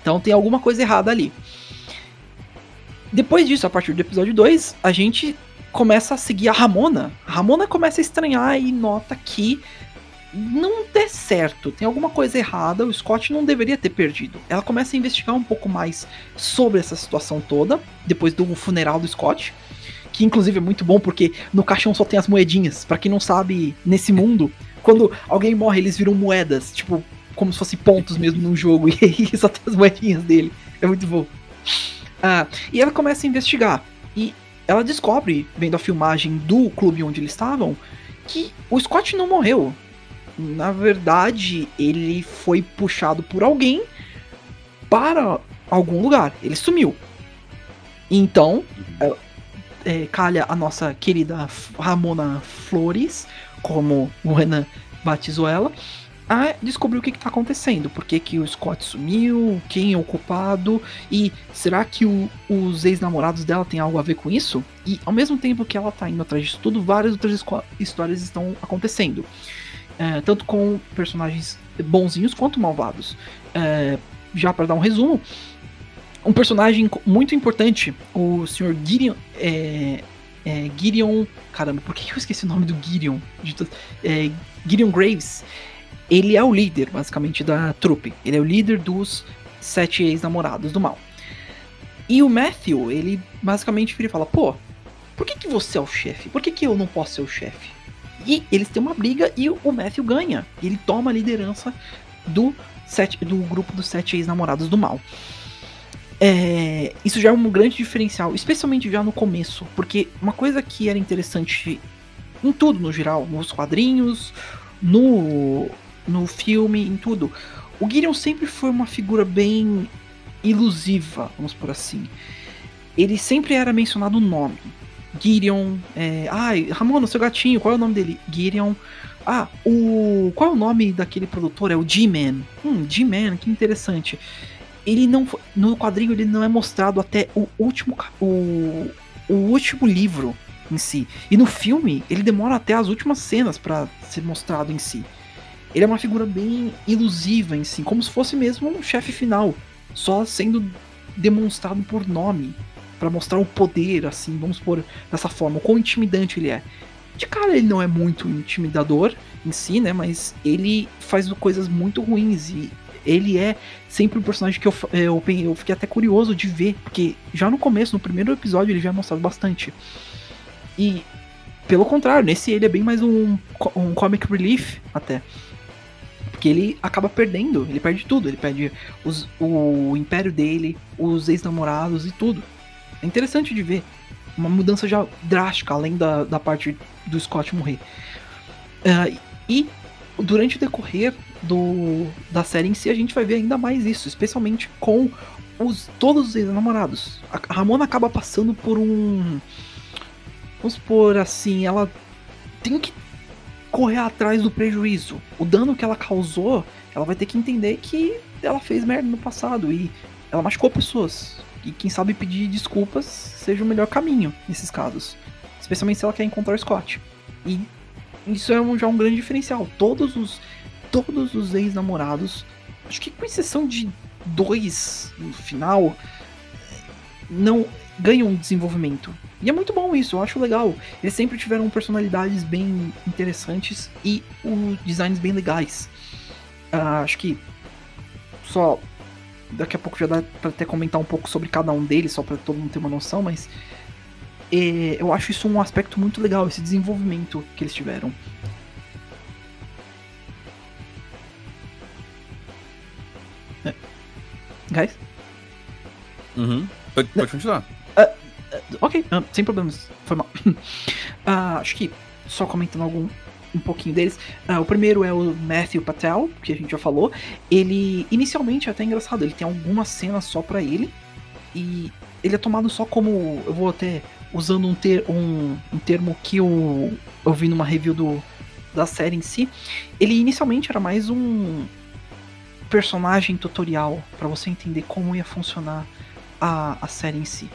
[SPEAKER 2] Então tem alguma coisa errada ali. Depois disso, a partir do episódio 2, a gente começa a seguir a Ramona. A Ramona começa a estranhar e nota que não der certo, tem alguma coisa errada, o Scott não deveria ter perdido. Ela começa a investigar um pouco mais sobre essa situação toda, depois do funeral do Scott, que inclusive é muito bom porque no caixão só tem as moedinhas. Pra quem não sabe, nesse mundo, quando alguém morre, eles viram moedas, tipo, como se fosse pontos mesmo num jogo, (laughs) e aí só tem as moedinhas dele. É muito bom. Ah, e ela começa a investigar. E ela descobre, vendo a filmagem do clube onde eles estavam, que o Scott não morreu. Na verdade, ele foi puxado por alguém para algum lugar. Ele sumiu. Então, é, é, calha a nossa querida Ramona Flores, como o Renan batizou ela, a descobrir o que está acontecendo. Por que, que o Scott sumiu, quem é o culpado, e será que o- os ex-namorados dela têm algo a ver com isso? E ao mesmo tempo que ela tá indo atrás disso tudo, várias outras histórias estão acontecendo. É, tanto com personagens bonzinhos quanto malvados. É, já para dar um resumo, um personagem muito importante, o Sr. Gideon. É, é, Gideon. Caramba, por que eu esqueci o nome do Gideon? É, Gideon Graves. Ele é o líder, basicamente, da trupe. Ele é o líder dos sete ex-namorados do mal. E o Matthew, ele basicamente vira e fala: pô, por que, que você é o chefe? Por que, que eu não posso ser o chefe? E eles têm uma briga e o Matthew ganha. Ele toma a liderança do, sete, do grupo dos sete ex-namorados do mal. É, isso já é um grande diferencial, especialmente já no começo, porque uma coisa que era interessante em tudo no geral, nos quadrinhos, no, no filme, em tudo, o Gideon sempre foi uma figura bem ilusiva, vamos por assim. Ele sempre era mencionado o nome. Gideon, é, ai, Ramona, seu gatinho, qual é o nome dele? Gideon. Ah, o. Qual é o nome daquele produtor? É o G-Man. Hum, G-Man, que interessante. Ele não. No quadrinho ele não é mostrado até o último. O, o último livro em si. E no filme, ele demora até as últimas cenas pra ser mostrado em si. Ele é uma figura bem ilusiva em si, como se fosse mesmo um chefe final, só sendo demonstrado por nome, Pra mostrar o poder, assim, vamos por dessa forma, o quão intimidante ele é. De cara ele não é muito intimidador em si, né, mas ele faz coisas muito ruins e ele é sempre um personagem que eu, eu, eu fiquei até curioso de ver, porque já no começo, no primeiro episódio, ele já é mostrado bastante. E, pelo contrário, nesse ele é bem mais um, um comic relief, até. Porque ele acaba perdendo, ele perde tudo, ele perde os- o império dele, os ex-namorados e tudo. É interessante de ver. Uma mudança já drástica, além da, da parte do Scott morrer. Ah, e durante o decorrer do, da série em si, a gente vai ver ainda mais isso, especialmente com os, todos os ex-namorados. A a Ramona acaba passando por um. Vamos por assim, ela tem que correr atrás do prejuízo. O dano que ela causou, ela vai ter que entender que ela fez merda no passado e ela machucou pessoas. E quem sabe pedir desculpas seja o melhor caminho nesses casos. Especialmente se ela quer encontrar o Scott. E isso é um- já um grande diferencial. Todos os todos os ex-namorados, acho que com exceção de dois no final, não ganham desenvolvimento. E é muito bom isso, eu acho legal. Eles sempre tiveram personalidades bem interessantes e o designs bem legais. Ah, acho que só daqui a pouco já dá pra até comentar um pouco sobre cada um deles, só pra todo mundo ter uma noção, mas é, eu acho isso um aspecto muito legal, esse desenvolvimento que eles tiveram. É. Guys?
[SPEAKER 4] Uhum. Pode, pode continuar.
[SPEAKER 2] Ok, ah, sem problemas. Foi mal. (laughs) Ah, acho que só comentando algum um pouquinho deles. Ah, o primeiro é o Matthew Patel, que a gente já falou. Ele inicialmente é até engraçado, ele tem algumas cenas só pra ele e ele é tomado só como eu vou até usando um, ter, um, um termo que eu, eu vi numa review do, da série em si. Ele inicialmente era mais um personagem tutorial pra você entender como ia funcionar a, a série em si.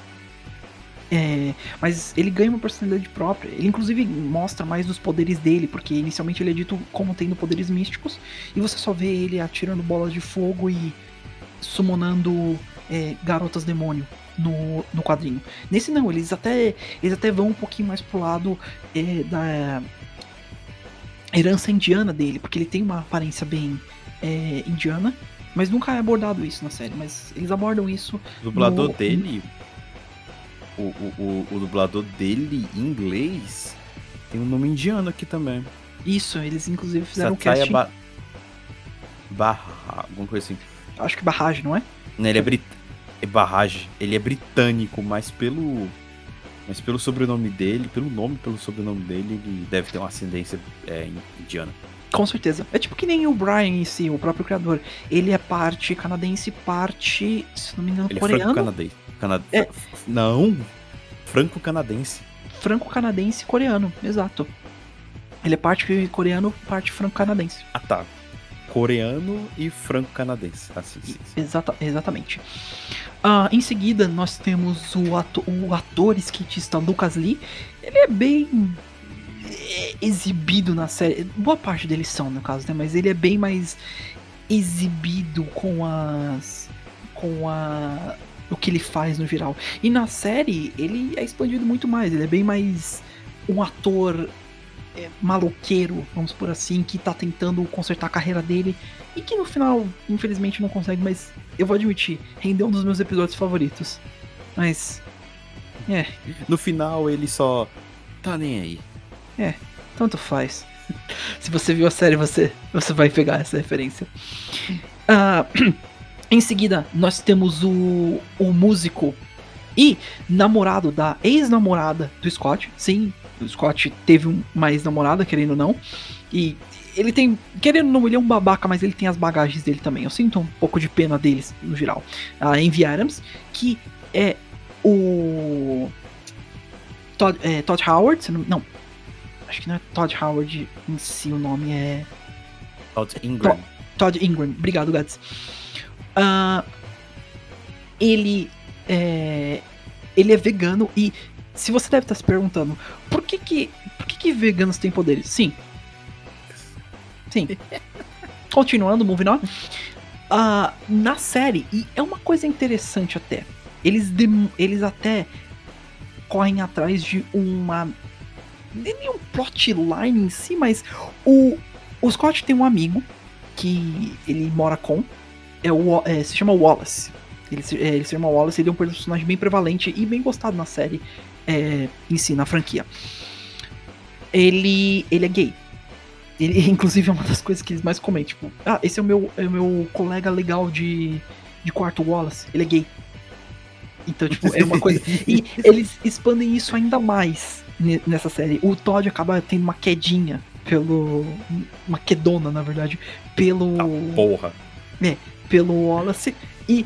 [SPEAKER 2] É, mas ele ganha uma personalidade própria. Ele inclusive mostra mais dos poderes dele, porque inicialmente ele é dito como tendo poderes místicos, e você só vê ele atirando bolas de fogo e summonando é, garotas demônio no, no quadrinho. Nesse não, eles até, eles até vão um pouquinho mais pro lado é, da herança indiana dele, porque ele tem uma aparência bem é, indiana, mas nunca é abordado isso na série. Mas eles abordam isso.
[SPEAKER 4] O dublador
[SPEAKER 2] no-
[SPEAKER 4] dele. O, o, o, o dublador dele em inglês tem um nome indiano aqui também.
[SPEAKER 2] Isso, eles inclusive fizeram um
[SPEAKER 4] Satya
[SPEAKER 2] casting.
[SPEAKER 4] ba Barra, alguma coisa assim.
[SPEAKER 2] Acho que barragem, não é?
[SPEAKER 4] Né, Ele é, brit... é Barrage. Ele é britânico, mas pelo. Mas pelo sobrenome dele, pelo nome, pelo sobrenome dele, ele deve ter uma ascendência é, indiana.
[SPEAKER 2] Com certeza. É tipo que nem o Brian em si, o próprio criador. Ele é parte canadense, parte, se não me engano,
[SPEAKER 4] Ele é
[SPEAKER 2] coreano.
[SPEAKER 4] Franco-canadense. Cana...
[SPEAKER 2] É.
[SPEAKER 4] Não! Franco-canadense.
[SPEAKER 2] Franco-canadense coreano, exato. Ele é parte coreano, parte franco-canadense.
[SPEAKER 4] Ah tá. Coreano e franco-canadense. Assim, sim, sim.
[SPEAKER 2] Exata, exatamente. Ah, em seguida, nós temos o, ato- o ator skatista Lucas Lee. Ele é bem é, exibido na série. Boa parte deles são, no caso, né? Mas ele é bem mais exibido com as. com a. o que ele faz no geral. E na série, ele é expandido muito mais. Ele é bem mais um ator é, maloqueiro, vamos por assim, que tá tentando consertar a carreira dele e que no final, infelizmente, não consegue, mas eu vou admitir, rendeu um dos meus episódios favoritos. Mas. É,
[SPEAKER 4] No final ele só. Tá nem aí.
[SPEAKER 2] tanto faz. (laughs) Se você viu a série, você, você vai pegar essa referência. Ah, (clears throat) em seguida, nós temos o, o músico e namorado da ex-namorada do Scott. Sim, o Scott teve um- uma ex-namorada, querendo ou não. E ele tem, querendo ou não, ele é um babaca, mas ele tem as bagagens dele também. Eu sinto um pouco de pena deles, no geral. A Envy Adams, que é o. Todd, é, Todd Howard, não, não, acho que não é Todd Howard em si, o nome é.
[SPEAKER 4] Todd Ingram.
[SPEAKER 2] Todd Ingram, obrigado, Gats. Ah, ele é. Ele é vegano e. Se você deve estar se perguntando, por que que. Por que, que veganos têm poderes? Sim. Sim. (laughs) Continuando, moving on. Ah, na série, e é uma coisa interessante até. Eles, eles até correm atrás de uma. Nem um plotline em si, mas o, o Scott tem um amigo que ele mora com. É o, é, se chama Wallace. Ele se, é, ele se chama Wallace, ele é um personagem bem prevalente e bem gostado na série é, em si, na franquia. Ele, ele é gay. Ele, (laughs) inclusive, é uma das coisas que eles mais comentam. Tipo, ah, esse é o meu, é o meu colega legal de, de quarto Wallace. Ele é gay. Então, tipo, é uma coisa. (laughs) E eles expandem isso ainda mais ne- nessa série. O Todd acaba tendo uma quedinha pelo. Uma quedona, na verdade. Pelo.
[SPEAKER 4] Tá porra.
[SPEAKER 2] Pelo Wallace. E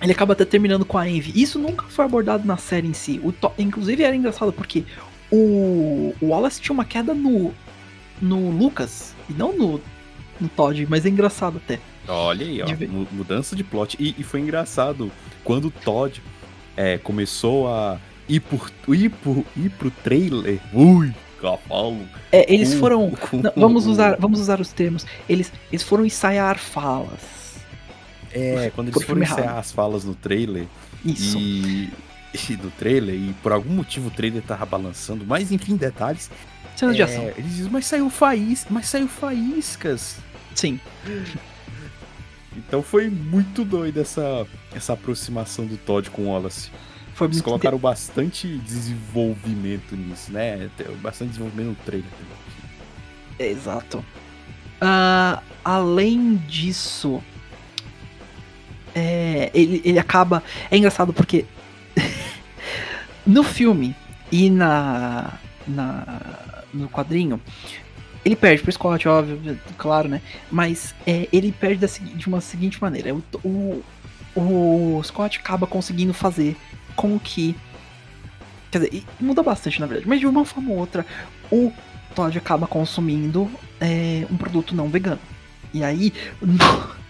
[SPEAKER 2] ele acaba até terminando com a Envy. Isso nunca foi abordado na série em si. O To- Inclusive era engraçado porque o... o Wallace tinha uma queda no. no Lucas. E não no. no Todd, mas é engraçado até.
[SPEAKER 4] Olha aí, ó.
[SPEAKER 2] De
[SPEAKER 4] Mudança de plot. E, e foi engraçado quando o Todd é, começou a ir, por, ir, por, ir pro trailer. Ui, cavalo.
[SPEAKER 2] É, eles foram. Não, vamos usar, vamos usar os termos. Eles, eles foram ensaiar falas.
[SPEAKER 4] É, quando eles foram encerrar
[SPEAKER 2] errado.
[SPEAKER 4] as falas no trailer.
[SPEAKER 2] Isso.
[SPEAKER 4] E. e do trailer, e por algum motivo o trailer tava balançando, mas enfim, detalhes.
[SPEAKER 2] Cenas de
[SPEAKER 4] é,
[SPEAKER 2] ação.
[SPEAKER 4] Eles dizem, mas saiu faíscas, mas saiu faíscas.
[SPEAKER 2] Sim. (laughs)
[SPEAKER 4] Então foi muito doido essa, essa aproximação do Todd com o Wallace.
[SPEAKER 2] Foi
[SPEAKER 4] Eles colocaram bastante desenvolvimento nisso, né? Bastante desenvolvimento no trailer.
[SPEAKER 2] Exato. Ah, além disso, é, ele, ele acaba. É engraçado porque (laughs) no filme e na, na no quadrinho ele perde pro Scott, óbvio, claro, né? Mas é, ele perde da, de uma seguinte maneira: o, o, o Scott acaba conseguindo fazer com que. Quer dizer, muda bastante na verdade, mas de uma forma ou outra, o Todd acaba consumindo é, um produto não vegano. E aí, (laughs)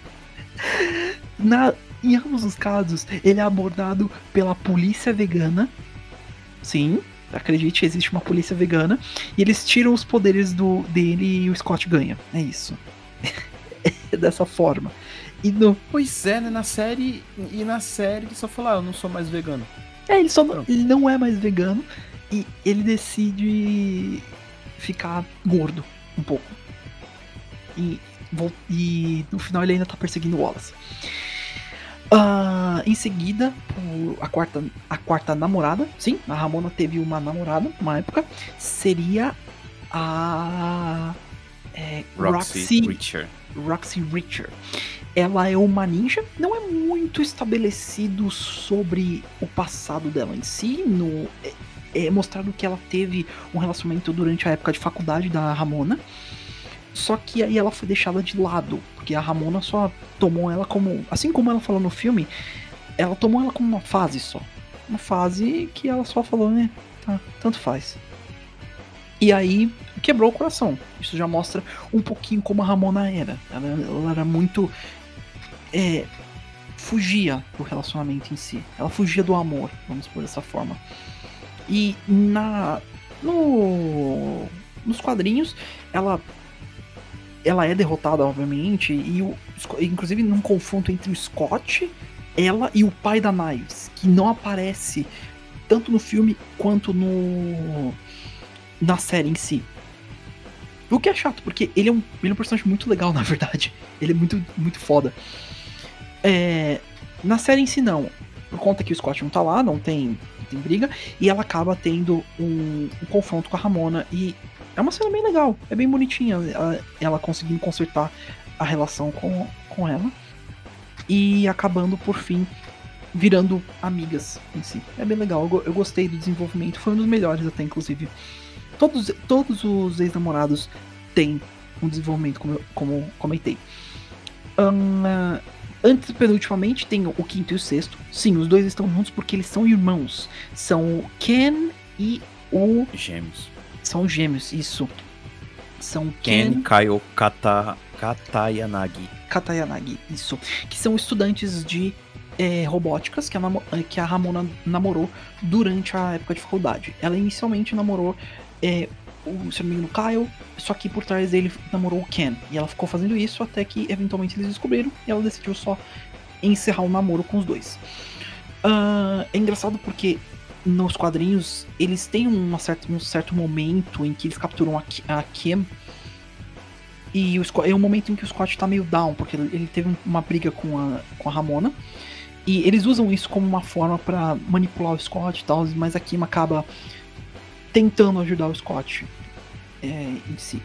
[SPEAKER 2] na, em ambos os casos, ele é abordado pela polícia vegana. Sim, acredite, existe uma polícia vegana. E eles tiram os poderes do, dele e o Scott ganha. É isso. é (laughs) dessa forma. E no,
[SPEAKER 4] Pois é, né? Na série. E na série ele só fala, ah, eu não sou mais vegano.
[SPEAKER 2] É, ele só não, ele não é mais vegano e ele decide ficar gordo um pouco. E, e no final ele ainda tá perseguindo o Wallace. Ah, em seguida, a quarta, a quarta namorada, sim, a Ramona teve uma namorada uma época, seria a é,
[SPEAKER 4] Roxy,
[SPEAKER 2] Roxy
[SPEAKER 4] Richer.
[SPEAKER 2] Roxy Richer. Ela é uma ninja, não é muito estabelecido sobre o passado dela em si. No, é, é mostrado que ela teve um relacionamento durante a época de faculdade da Ramona. Só que aí ela foi deixada de lado, porque a Ramona só tomou ela como. Assim como ela falou no filme, ela tomou ela como uma fase só. Uma fase que ela só falou, né? Tá, tanto faz. E aí quebrou o coração. Isso já mostra um pouquinho como a Ramona era. Ela, ela era muito. É, fugia do relacionamento em si. Ela fugia do amor, vamos por dessa forma. E na. No, nos quadrinhos, ela. Ela é derrotada, obviamente, e o, inclusive num confronto entre o Scott, ela e o pai da Knives, que não aparece tanto no filme quanto no na série em si. O que é chato, porque ele é um, ele é um personagem muito legal, (laughs) na verdade. Ele é muito, muito foda. É, na série em si, não. Por conta que o Scott não tá lá, não tem, tem briga, e ela acaba tendo um, um confronto com a Ramona. E é uma cena bem legal, é bem bonitinha. Ela, ela conseguindo consertar a relação com, com ela. E acabando, por fim, virando amigas em si. É bem legal, eu, eu gostei do desenvolvimento, foi um dos melhores até, inclusive. Todos, todos os ex-namorados têm um desenvolvimento, como eu como comentei. Ahn, antes, penultimamente, tem o quinto e o sexto. Sim, os dois estão juntos porque eles são irmãos. São o Ken e o.
[SPEAKER 4] Gêmeos.
[SPEAKER 2] São gêmeos, isso. São Ken,
[SPEAKER 4] Ken Kaio Kata, Katayanagi.
[SPEAKER 2] Katayanagi, isso. Que são estudantes de é, robóticas que a, eh, que a Ramona namorou durante a época de faculdade. Ela inicialmente namorou é, o seu amigo Kyle, só que por trás dele namorou o Ken. E ela ficou fazendo isso até que eventualmente eles descobriram e ela decidiu só encerrar o namoro com os dois. Ah, é engraçado porque nos quadrinhos eles têm uma certa, um certo momento em que eles capturam a, a Kim e o Scott, é um momento em que o Scott tá meio down, porque ele teve um- uma briga com a, com a Ramona. E eles usam isso como uma forma pra manipular o Scott e tal, mas a Kim acaba tentando ajudar o Scott é, em si.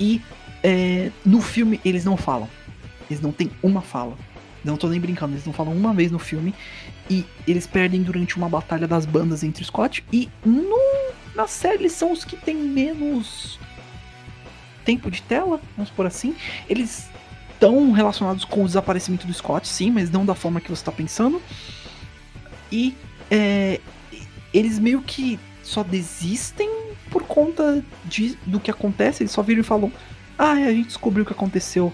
[SPEAKER 2] E é, no filme eles não falam. Eles não têm uma fala. Não tô nem brincando, eles não falam uma vez no filme. E eles perdem durante uma batalha das bandas entre Scott. E no, na série eles são os que têm menos tempo de tela, vamos por assim. Eles estão relacionados com o desaparecimento do Scott, sim, mas não da forma que você está pensando. E é, eles meio que só desistem por conta de, do que acontece. Eles só viram e falam: Ah, é, a gente descobriu o que aconteceu.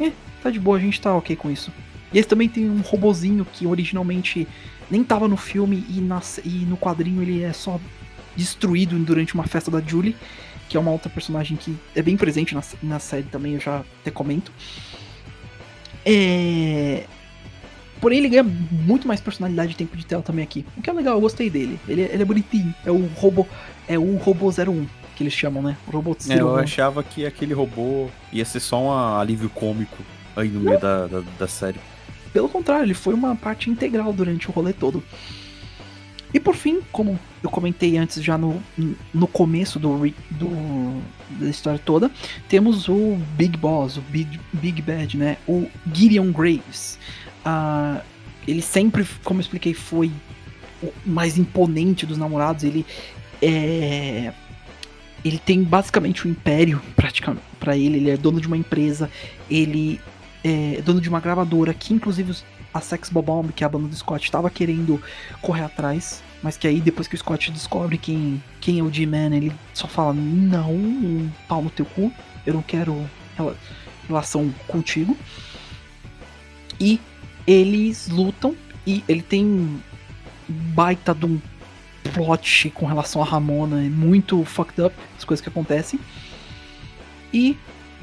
[SPEAKER 2] É, tá de boa, a gente tá ok com isso. E eles também tem um robozinho que originalmente nem tava no filme e, na, e no quadrinho ele é só destruído durante uma festa da Julie que é uma outra personagem que é bem presente na, na série também, eu já até comento. É... Porém, ele ganha muito mais personalidade e tempo de tela também aqui. O que é legal, eu gostei dele. Ele, ele é bonitinho. É o robô. É o robô 01, que eles chamam, né? O robô
[SPEAKER 4] É, eu
[SPEAKER 2] 01.
[SPEAKER 4] achava que aquele robô ia ser só um alívio cômico aí no meio da, da, da série.
[SPEAKER 2] Pelo contrário, ele foi uma parte integral durante o rolê todo. E por fim, como eu comentei antes já no, no começo do, do- da história toda, temos o Big Boss, o Big, Big Bad, né? O Gideon Graves. ah, ele sempre, como eu expliquei, foi o mais imponente dos namorados. Ele é. Ele tem basicamente um império para ele. Ele é dono de uma empresa. Ele é dono de uma gravadora que, inclusive, a Sex Bomb, que é a banda do Scott, estava querendo correr atrás. Mas que aí, depois que o Scott descobre quem, quem é o G-Man, ele só fala: Não, um pau no teu cu. Eu não quero rela- relação contigo. E eles lutam. E ele tem um baita de um plot com relação a Ramona. é Muito fucked up as coisas que acontecem. E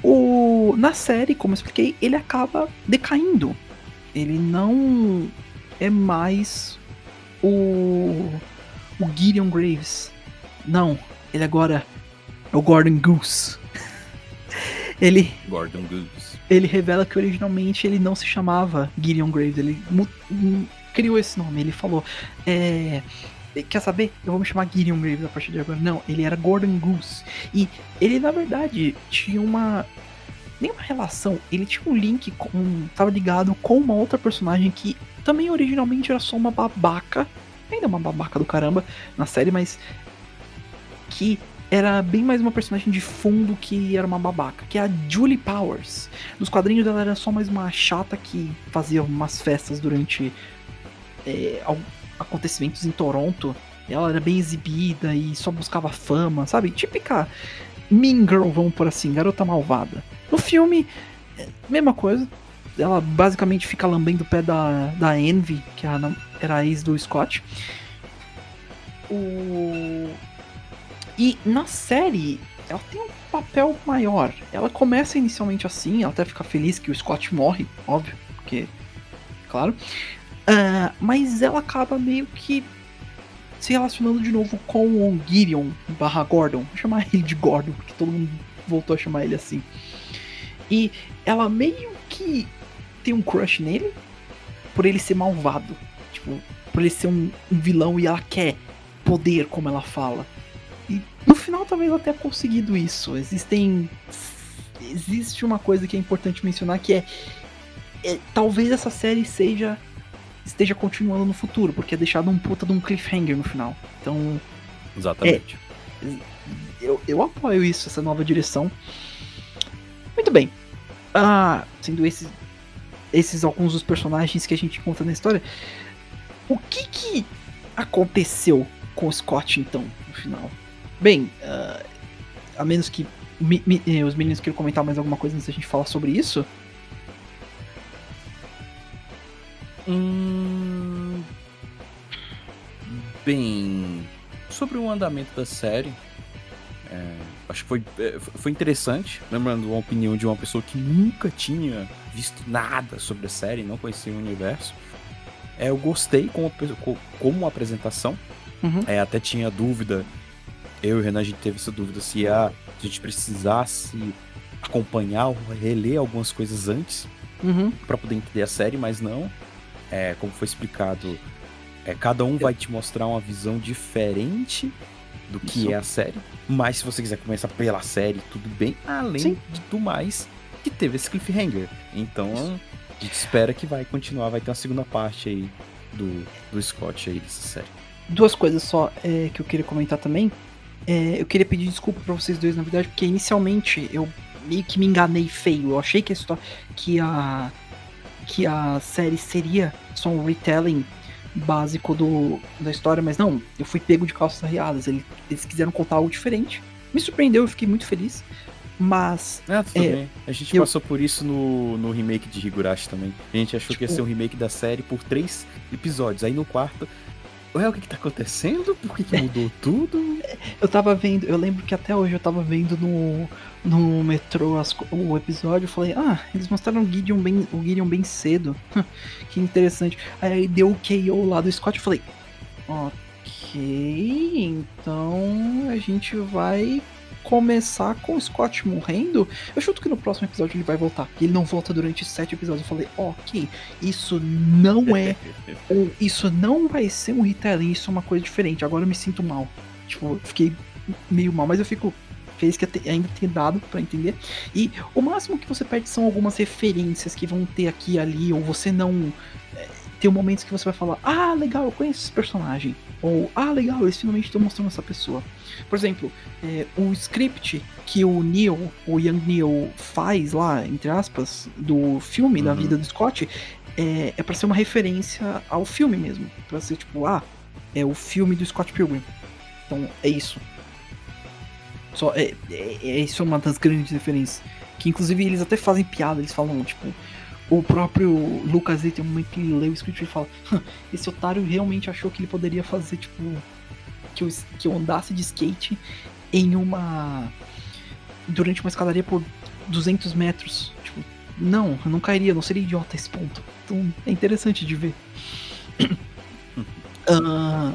[SPEAKER 2] o, na série, como eu expliquei, ele acaba decaindo. Ele não é mais o, o Gideon Graves. Não, ele agora é o Gordon Goose. (laughs) ele,
[SPEAKER 4] Gordon Goose.
[SPEAKER 2] ele revela que originalmente ele não se chamava Gideon Graves. Ele criou esse nome. Ele falou: é, Quer saber? Eu vou me chamar Gideon Graves a partir de agora. Não, ele era Gordon Goose. E ele, na verdade, tinha uma. Nem uma relação, ele tinha um link com. Tava ligado com uma outra personagem que também originalmente era só uma babaca. Ainda uma babaca do caramba na série, mas. Que era bem mais uma personagem de fundo que era uma babaca, que é a Julie Powers. Nos quadrinhos ela era só mais uma chata que fazia umas festas durante é, acontecimentos em Toronto. Ela era bem exibida e só buscava fama, sabe? Típica Mean Girl, vamos por assim, garota malvada. No filme, é, mesma coisa. Ela basicamente fica lambendo o pé da, da Envy, que é era a ex do Scott. O... E na série, ela tem um papel maior. Ela começa inicialmente assim, ela até fica feliz que o Scott morre, óbvio, porque. Claro. Ah, mas ela acaba meio que se relacionando de novo com o Gideon barra Gordon. Vou chamar ele de Gordon, porque todo mundo voltou a chamar ele assim. E ela meio que tem um crush nele por ele ser malvado. Tipo, por ele ser um, um vilão e ela quer poder, como ela fala. E no final talvez ela tenha conseguido isso. Existem. Existe uma coisa que é importante mencionar que é, é, talvez essa série seja esteja continuando no futuro, porque é deixado um puta de um cliffhanger no final. Então,
[SPEAKER 4] Exatamente.
[SPEAKER 2] eu, eu apoio isso, essa nova direção. Muito bem. Ah, sendo esses, esses alguns dos personagens que a gente encontra na história, o que que aconteceu com o Scott então, no final? Bem, ah, a menos que mi- mi- eh, os meninos queiram comentar mais alguma coisa antes da gente falar sobre isso.
[SPEAKER 4] Hum... Bem, sobre o andamento da série, é, acho que foi, é, foi interessante. Lembrando uma opinião de uma pessoa que nunca tinha visto nada sobre a série, não conhecia o universo. É, eu gostei como, co- como apresentação.
[SPEAKER 2] Uhum.
[SPEAKER 4] É, até tinha dúvida. Eu e o Renan, a gente teve essa dúvida se a, se a gente precisasse acompanhar ou reler algumas coisas antes
[SPEAKER 2] Uhum.
[SPEAKER 4] para poder entender a série, mas não. É, como foi explicado, é, cada um vai te mostrar uma visão diferente do que
[SPEAKER 2] Isso.
[SPEAKER 4] é a série. Mas se você quiser começar pela série, tudo bem. Além
[SPEAKER 2] Sim.
[SPEAKER 4] de do mais, que teve esse cliffhanger. Então, a gente espera que vai continuar, vai ter uma segunda parte aí do, do Scott aí dessa série.
[SPEAKER 2] Duas coisas só é, que eu queria comentar também. É, eu queria pedir desculpa pra vocês dois, na verdade, porque inicialmente eu meio que me enganei feio. Eu achei que a história. que a. que a série seria só um retelling básico do, da história, mas não, eu fui pego de calças arriadas. Eles, eles quiseram contar algo diferente. Me surpreendeu, eu fiquei muito feliz. Mas
[SPEAKER 4] Ah, tudo
[SPEAKER 2] É,
[SPEAKER 4] bem. A gente
[SPEAKER 2] eu-
[SPEAKER 4] passou por isso no, no remake de Higurashi também. A gente achou que ia
[SPEAKER 2] Tipo-
[SPEAKER 4] ser um remake da série por três episódios. Aí no quarto. Ué, o que, que tá acontecendo? Por que, que mudou (laughs) tudo?
[SPEAKER 2] eu tava vendo, eu lembro que até hoje eu tava vendo no, no metrô as o episódio, eu falei, ah, eles mostraram o Gideon bem, o Gideon bem cedo. (laughs) que interessante. Aí deu o KO lá do Scott, eu falei, ok, então a gente vai começar com o Scott morrendo. Eu chuto que no próximo episódio ele vai voltar. Ele não volta durante sete episódios. Eu falei, ok, isso não é (laughs) isso não vai ser um retelling, isso é uma coisa diferente. Agora eu me sinto mal. Tipo, fiquei meio mal, mas eu fico fez que ainda tenha dado pra entender. E o máximo que você perde são algumas referências que vão ter aqui e ali, ou você não. é, tem momentos que você vai falar, ah, legal, eu conheço esse personagem. Ou, ah, legal, eles finalmente estão mostrando essa pessoa. Por exemplo, é, o script que o Neil, o Young Neil, faz lá, entre aspas, do filme, da
[SPEAKER 4] Uhum.
[SPEAKER 2] vida do Scott, é, é para ser uma referência ao filme mesmo. Pra ser tipo, ah, é o filme do Scott Pilgrim. Então, é isso. Só, é, é, é isso é uma das grandes referências. Que inclusive eles até fazem piada, eles falam, tipo, o próprio Lucas tem um momento que ele lê o script e fala, "Hã, esse otário realmente achou que ele poderia fazer, tipo, que eu, que eu andasse de skate em uma. durante uma escadaria por 200 metros. Tipo, não, eu não cairia, não seria idiota a esse ponto. Então é interessante de ver. (coughs) Ah,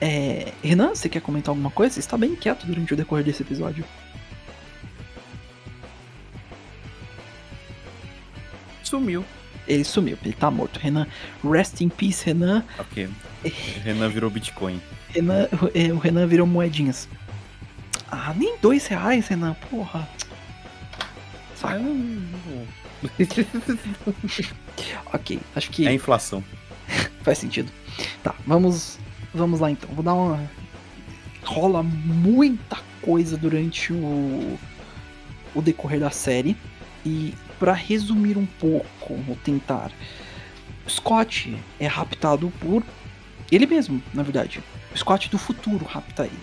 [SPEAKER 2] é, Renan, você quer comentar alguma coisa? Você está bem quieto durante o decorrer desse episódio.
[SPEAKER 4] Sumiu.
[SPEAKER 2] Ele sumiu, ele tá morto. Renan, rest in peace, Renan.
[SPEAKER 4] Ok. Renan virou Bitcoin.
[SPEAKER 2] Renan é, o Renan virou moedinhas. Ah, nem dois reais, Renan, porra. Saca. (laughs) Ok, acho que
[SPEAKER 4] É inflação.
[SPEAKER 2] faz sentido. Tá, vamos, vamos lá então. Vou dar uma. Rola muita coisa durante o, o decorrer da série. E para resumir um pouco, vou tentar. Scott é raptado por ele mesmo, na verdade. O Scott do futuro rapta ele.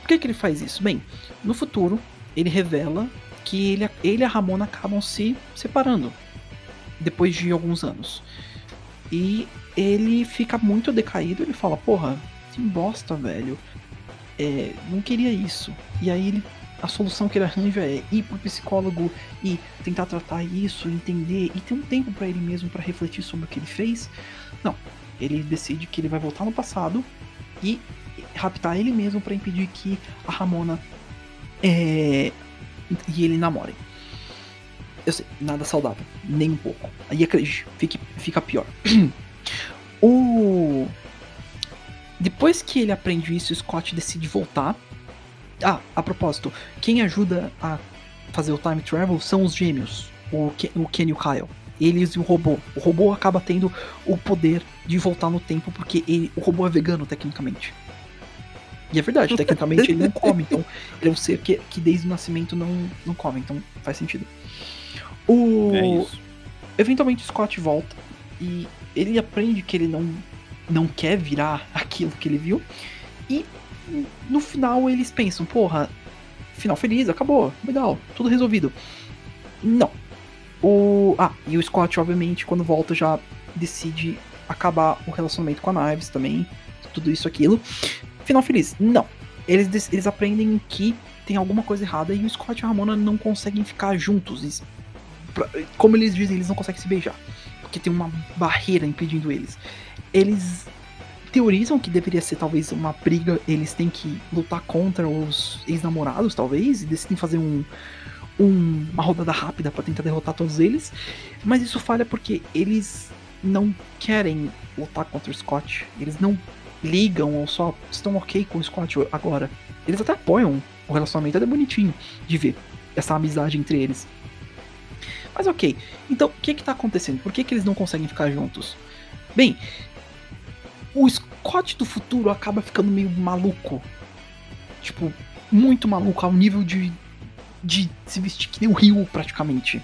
[SPEAKER 2] Por que, que ele faz isso? Bem, no futuro, ele revela que ele, ele e a Ramona acabam se separando depois de alguns anos. E ele fica muito decaído, ele fala, porra, que bosta, velho. É, não queria isso. E aí ele. A solução que ele arranja é ir pro psicólogo e tentar tratar isso, entender e ter um tempo pra ele mesmo pra refletir sobre o que ele fez. Não, ele decide que ele vai voltar no passado e raptar ele mesmo pra impedir que a Ramona é, e ele namorem. Eu sei, nada saudável, nem um pouco. Aí acredite, fica pior. (clears throat) o depois que ele aprende isso, Scott decide voltar. Ah, a propósito, quem ajuda a fazer o time travel são os gêmeos, o, Ken, o e o Kyle. Eles e o robô. O robô acaba tendo o poder de voltar no tempo porque ele, o robô é vegano, tecnicamente. E é verdade, tecnicamente ele não (laughs) come, então ele é um ser que, que desde o nascimento não, não come, então faz sentido. O,
[SPEAKER 4] É isso.
[SPEAKER 2] eventualmente Scott volta e ele aprende que ele não, não quer virar (laughs) aquilo que ele viu. E no final eles pensam, porra, final feliz, acabou, legal, tudo resolvido. Não. O. Ah, e o Scott, obviamente, quando volta, já decide acabar o relacionamento com a Knives também. Tudo isso, aquilo. Final feliz. Não. Eles, eles aprendem que tem alguma coisa errada e o Scott e a Ramona não conseguem ficar juntos. Pra- como eles dizem, eles não conseguem se beijar. Porque tem uma barreira impedindo eles. Eles teorizam que deveria ser talvez uma briga, eles têm que lutar contra os ex-namorados, talvez, e decidem fazer um, um- uma rodada rápida pra tentar derrotar todos eles. Mas isso falha porque eles não querem lutar contra o Scott. Eles não ligam ou só estão ok com o Scott agora. Eles até apoiam o relacionamento, é bonitinho de ver essa amizade entre eles. Mas ok, então o que que tá acontecendo? Por que, que eles não conseguem ficar juntos? Bem, o Scott do futuro acaba ficando meio maluco. Tipo, muito maluco, ao nível de, de se vestir que nem o Ryu praticamente.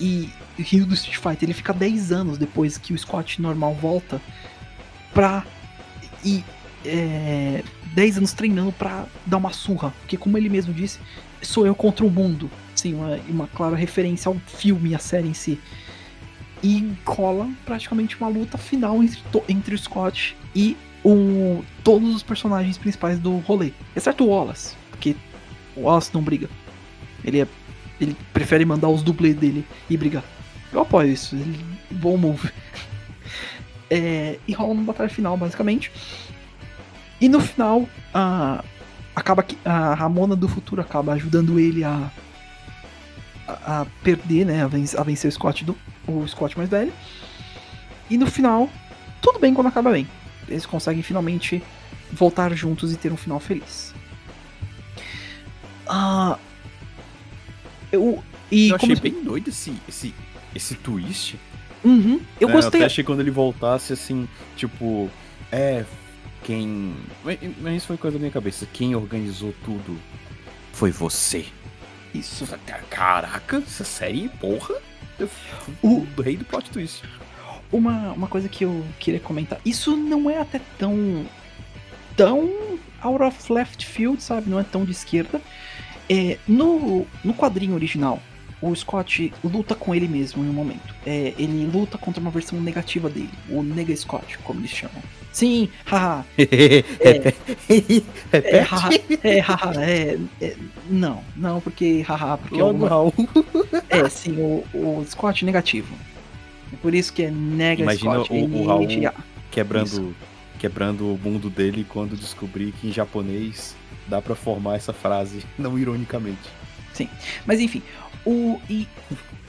[SPEAKER 2] E o Ryu do Street Fighter, ele fica 10 anos depois que o Scott normal volta pra. E. É, 10 anos treinando pra dar uma surra. Porque, como ele mesmo disse, sou eu contra o mundo. Sim, uma, uma clara referência ao filme à série em si. E cola praticamente uma luta final entre, entre o Scott e o, todos os personagens principais do rolê. Exceto o Wallace, porque o Wallace não briga. Ele, é, ele prefere mandar os dublês dele e brigar. Eu apoio isso, ele, bom move. (laughs) É, e rola uma batalha final, basicamente. E no final, a, acaba que a Ramona do futuro acaba ajudando ele a, a, a perder, né? A vencer, a vencer o Scott do o Scott mais velho. E no final, tudo bem quando acaba bem. Eles conseguem finalmente voltar juntos e ter um final feliz. Ah, Eu, e
[SPEAKER 4] eu achei bem doido esse, esse, esse twist.
[SPEAKER 2] Uhum, eu
[SPEAKER 4] né?
[SPEAKER 2] gostei.
[SPEAKER 4] até achei quando ele voltasse assim, tipo, é. Quem. Mas isso foi coisa da minha cabeça. Quem organizou tudo foi você.
[SPEAKER 2] Isso.
[SPEAKER 4] Caraca, essa série, porra.
[SPEAKER 2] O-
[SPEAKER 4] O rei do plot twist.
[SPEAKER 2] Uma, uma coisa que eu queria comentar. Isso não é até tão. tão out of left field, sabe? Não é tão de esquerda. É, no, no quadrinho original, o Scott luta com ele mesmo em um momento. É, ele luta contra uma versão negativa dele, o Nega Scott, como eles chamam. Sim, haha, (laughs) é,
[SPEAKER 4] Repete.
[SPEAKER 2] haha, é, haha, é, é, não, não, porque, haha, porque
[SPEAKER 4] Logo,
[SPEAKER 2] alguma-
[SPEAKER 4] Raul.
[SPEAKER 2] é, sim, o, o Scott negativo. É por isso que é Nega
[SPEAKER 4] Imagina
[SPEAKER 2] Scott,
[SPEAKER 4] o- o Raul. Quebrando, quebrando o mundo dele quando descobri que em japonês dá pra formar essa frase, não ironicamente.
[SPEAKER 2] Mas enfim, o e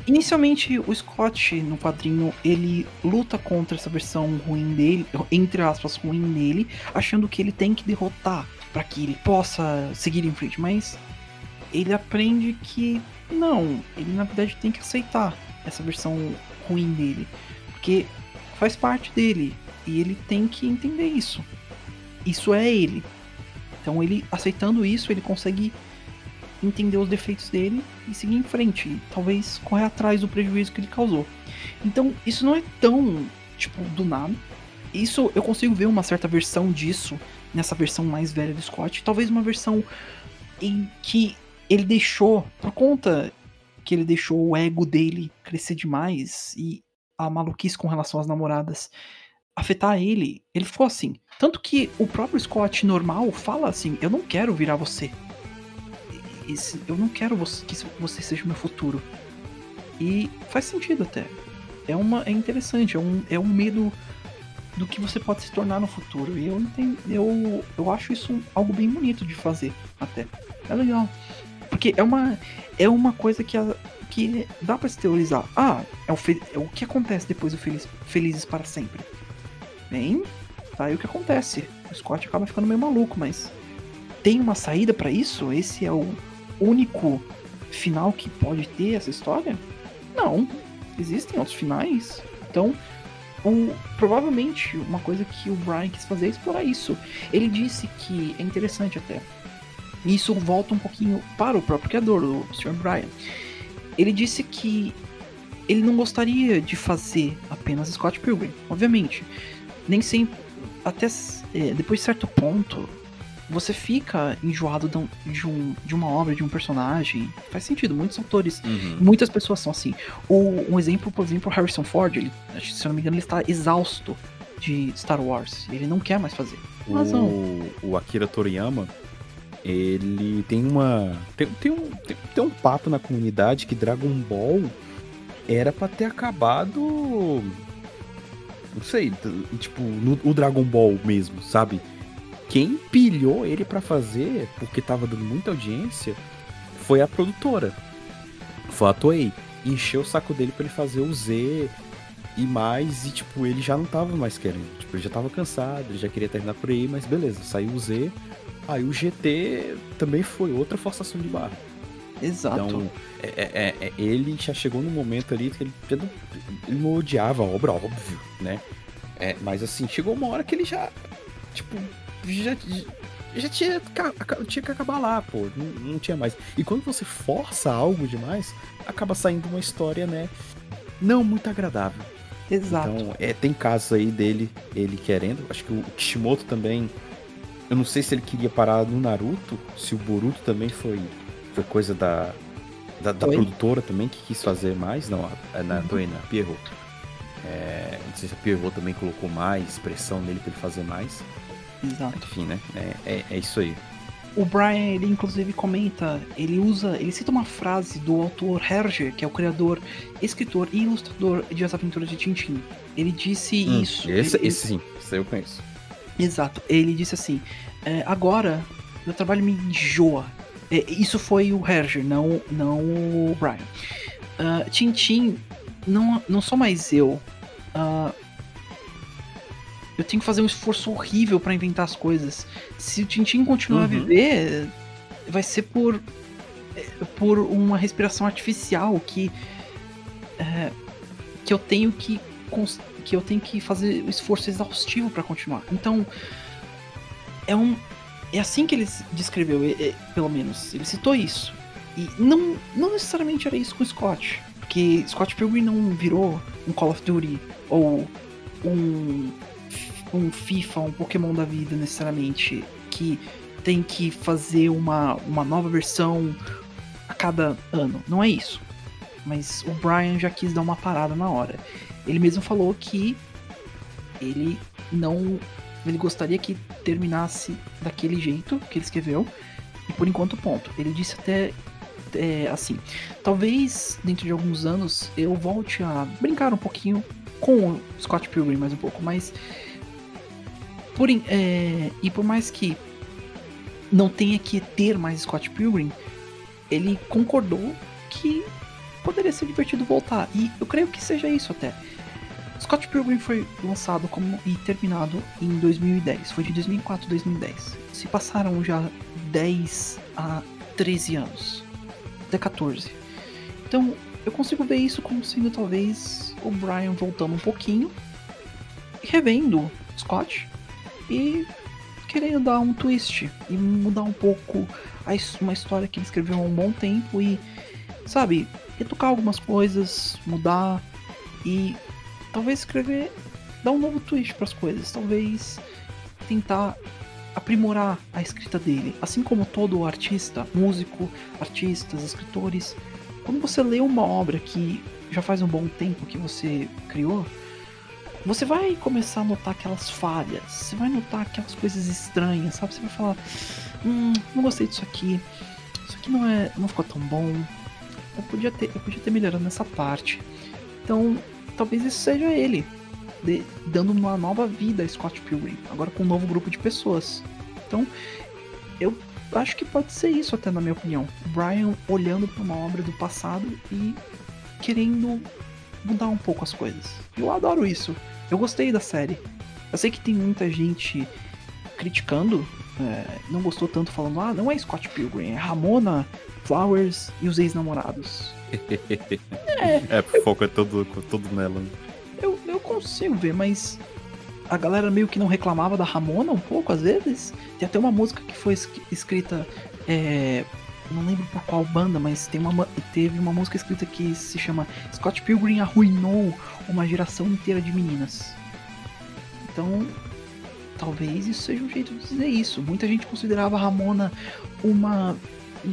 [SPEAKER 2] inicialmente o Scott no quadrinho ele luta contra essa versão ruim dele, entre aspas ruim dele, achando que ele tem que derrotar para que ele possa seguir em frente, mas ele aprende que não, ele na verdade tem que aceitar essa versão ruim dele, porque faz parte dele e ele tem que entender isso. Isso é ele. Então ele aceitando isso, ele consegue entender os defeitos dele e seguir em frente. E talvez correr atrás do prejuízo que ele causou. Então, isso não é tão, tipo, do nada. Isso eu consigo ver uma certa versão disso nessa versão mais velha do Scott. Talvez uma versão em que ele deixou, por conta que ele deixou o ego dele crescer demais e a maluquice com relação às namoradas afetar ele, ele ficou assim. Tanto que o próprio Scott normal fala assim: Eu não quero virar você. Esse- eu não quero você- que você seja o meu futuro. E faz sentido até. É, uma, é interessante, é um, é um medo do que você pode se tornar no futuro. E eu entendo, eu, eu acho isso algo bem bonito de fazer até. É legal. Porque é uma, é uma coisa que, a- que dá pra se teorizar. Ah, é o, é o que acontece depois do Feliz, Felizes para Sempre? Bem, tá aí o que acontece. O Scott acaba ficando meio maluco, mas tem uma saída pra isso? Esse é o único final que pode ter essa história? Não. Existem outros finais. Então, o, provavelmente uma coisa que o Brian quis fazer é explorar isso. Ele disse que é interessante até. Isso volta um pouquinho para o próprio criador, o Sr. Brian. Ele disse que ele não gostaria de fazer apenas Scott Pilgrim, obviamente. Nem sempre. Até é, depois de certo ponto, você fica enjoado de, um- de um, uma obra, de um personagem. Faz sentido, muitos autores Muitas pessoas são assim. O, um exemplo, por exemplo, Harrison Ford, ele, acho que, se eu não me engano, ele está exausto de Star Wars. Ele não quer mais fazer. Razão.
[SPEAKER 4] O, o Akira Toriyama, ele tem uma. Tem, tem um, tem, tem um papo na comunidade que Dragon Ball era pra ter acabado. Não sei, tipo, no, o Dragon Ball mesmo, sabe? Quem pilhou ele pra fazer, porque tava dando muita audiência, foi a produtora. Foi a Toei. Encheu o saco dele pra ele fazer o Z e mais, e tipo, ele já não tava mais querendo. Tipo, ele já tava cansado, ele já queria terminar por aí, mas beleza, saiu o Z. Aí o GT também foi outra forçação de barra.
[SPEAKER 2] Exato.
[SPEAKER 4] Então, é, é- é- ele já chegou num momento ali que ele, ele não odiava a obra, óbvio, né? É, mas assim, chegou uma hora que ele já, tipo, já, já tinha, tinha que acabar lá, pô, não, não tinha mais. E quando você força algo demais, acaba saindo uma história, né, não muito agradável.
[SPEAKER 2] Exato.
[SPEAKER 4] Então, é, tem casos aí dele, ele querendo. Acho que o Kishimoto também. Eu não sei se ele queria parar no Naruto, se o Boruto também foi, foi coisa da, da, da produtora também que quis fazer mais. Não, a- na
[SPEAKER 2] Uhum.
[SPEAKER 4] Toei, na Pierrot. É, não sei se a Pierrot também colocou mais pressão nele pra ele fazer mais.
[SPEAKER 2] Exato.
[SPEAKER 4] Enfim, né? É, é, é isso aí.
[SPEAKER 2] O Brian, ele inclusive comenta, ele usa, ele cita uma frase do autor Hergé, que é o criador, escritor e ilustrador de As Aventuras de Tintin. Ele disse
[SPEAKER 4] Hum,
[SPEAKER 2] isso.
[SPEAKER 4] Esse,
[SPEAKER 2] ele-
[SPEAKER 4] esse sim, esse eu conheço.
[SPEAKER 2] Exato. Ele disse assim: "É, agora meu trabalho me enjoa. É, isso foi o Herger, não, não o Brian. Ah, Tintin, não, não sou mais eu. Ah, eu tenho que fazer um esforço horrível pra inventar as coisas. Se o Tintin continuar a
[SPEAKER 4] Uhum.
[SPEAKER 2] viver, vai ser por por uma respiração artificial que é, que eu tenho que que eu tenho que fazer o esforço exaustivo para continuar. Então é um é assim que ele descreveu, é- é, pelo menos ele citou isso. E não não necessariamente era isso com o Scott, porque Scott Pilgrim não virou um Call of Duty ou um um FIFA, um Pokémon da vida necessariamente que tem que fazer uma, uma nova versão a cada ano. Não é isso. Mas o Brian já quis dar uma parada na hora. Ele mesmo falou que ele não. Ele gostaria que terminasse daquele jeito que ele escreveu. E por enquanto, ponto. Ele disse até. é, assim. Talvez dentro de alguns anos eu volte a brincar um pouquinho com o Scott Pilgrim mais um pouco, mas. Por, é, e por mais que não tenha que ter mais Scott Pilgrim, ele concordou que poderia ser divertido voltar. E eu creio que seja isso até. Scott Pilgrim foi lançado como e terminado em 2010. Foi de 2004 a 2010. Se passaram já 10 a 13 anos. Até 14. Então, eu consigo ver isso como sendo talvez o Brian voltando um pouquinho, revendo Scott e querendo dar um twist e mudar um pouco a uma história que ele escreveu há um bom tempo e, sabe, retocar algumas coisas, mudar e talvez escrever, dar um novo twist para as coisas, talvez tentar aprimorar a escrita dele, assim como todo artista, músico, artistas, escritores. Quando você lê uma obra que já faz um bom tempo que você criou, você vai começar a notar aquelas falhas, você vai notar aquelas coisas estranhas, sabe? Você vai falar, hum, não gostei disso aqui, isso aqui não é, não ficou tão bom. Eu podia ter, eu podia ter melhorado nessa parte. Então, talvez isso seja ele de- dando uma nova vida a Scott Pilgrim, agora com um novo grupo de pessoas. Então, eu acho que pode ser isso até na minha opinião. Brian olhando para uma obra do passado e querendo mudar um pouco as coisas. Eu adoro isso. Eu gostei da série. Eu sei que tem muita gente criticando, é, não gostou tanto, falando: ah, não é Scott Pilgrim, é Ramona, Flowers e os ex-namorados. (laughs)
[SPEAKER 4] É, o foco é todo, todo nela. né?
[SPEAKER 2] Eu, eu consigo ver, mas a galera meio que não reclamava da Ramona um pouco às vezes. Tem até uma música que foi es- escrita. É, não lembro por qual banda, mas tem uma, ma- teve uma música escrita que se chama Scott Pilgrim arruinou uma geração inteira de meninas. Então, talvez isso seja um jeito de dizer isso. Muita gente considerava Ramona uma,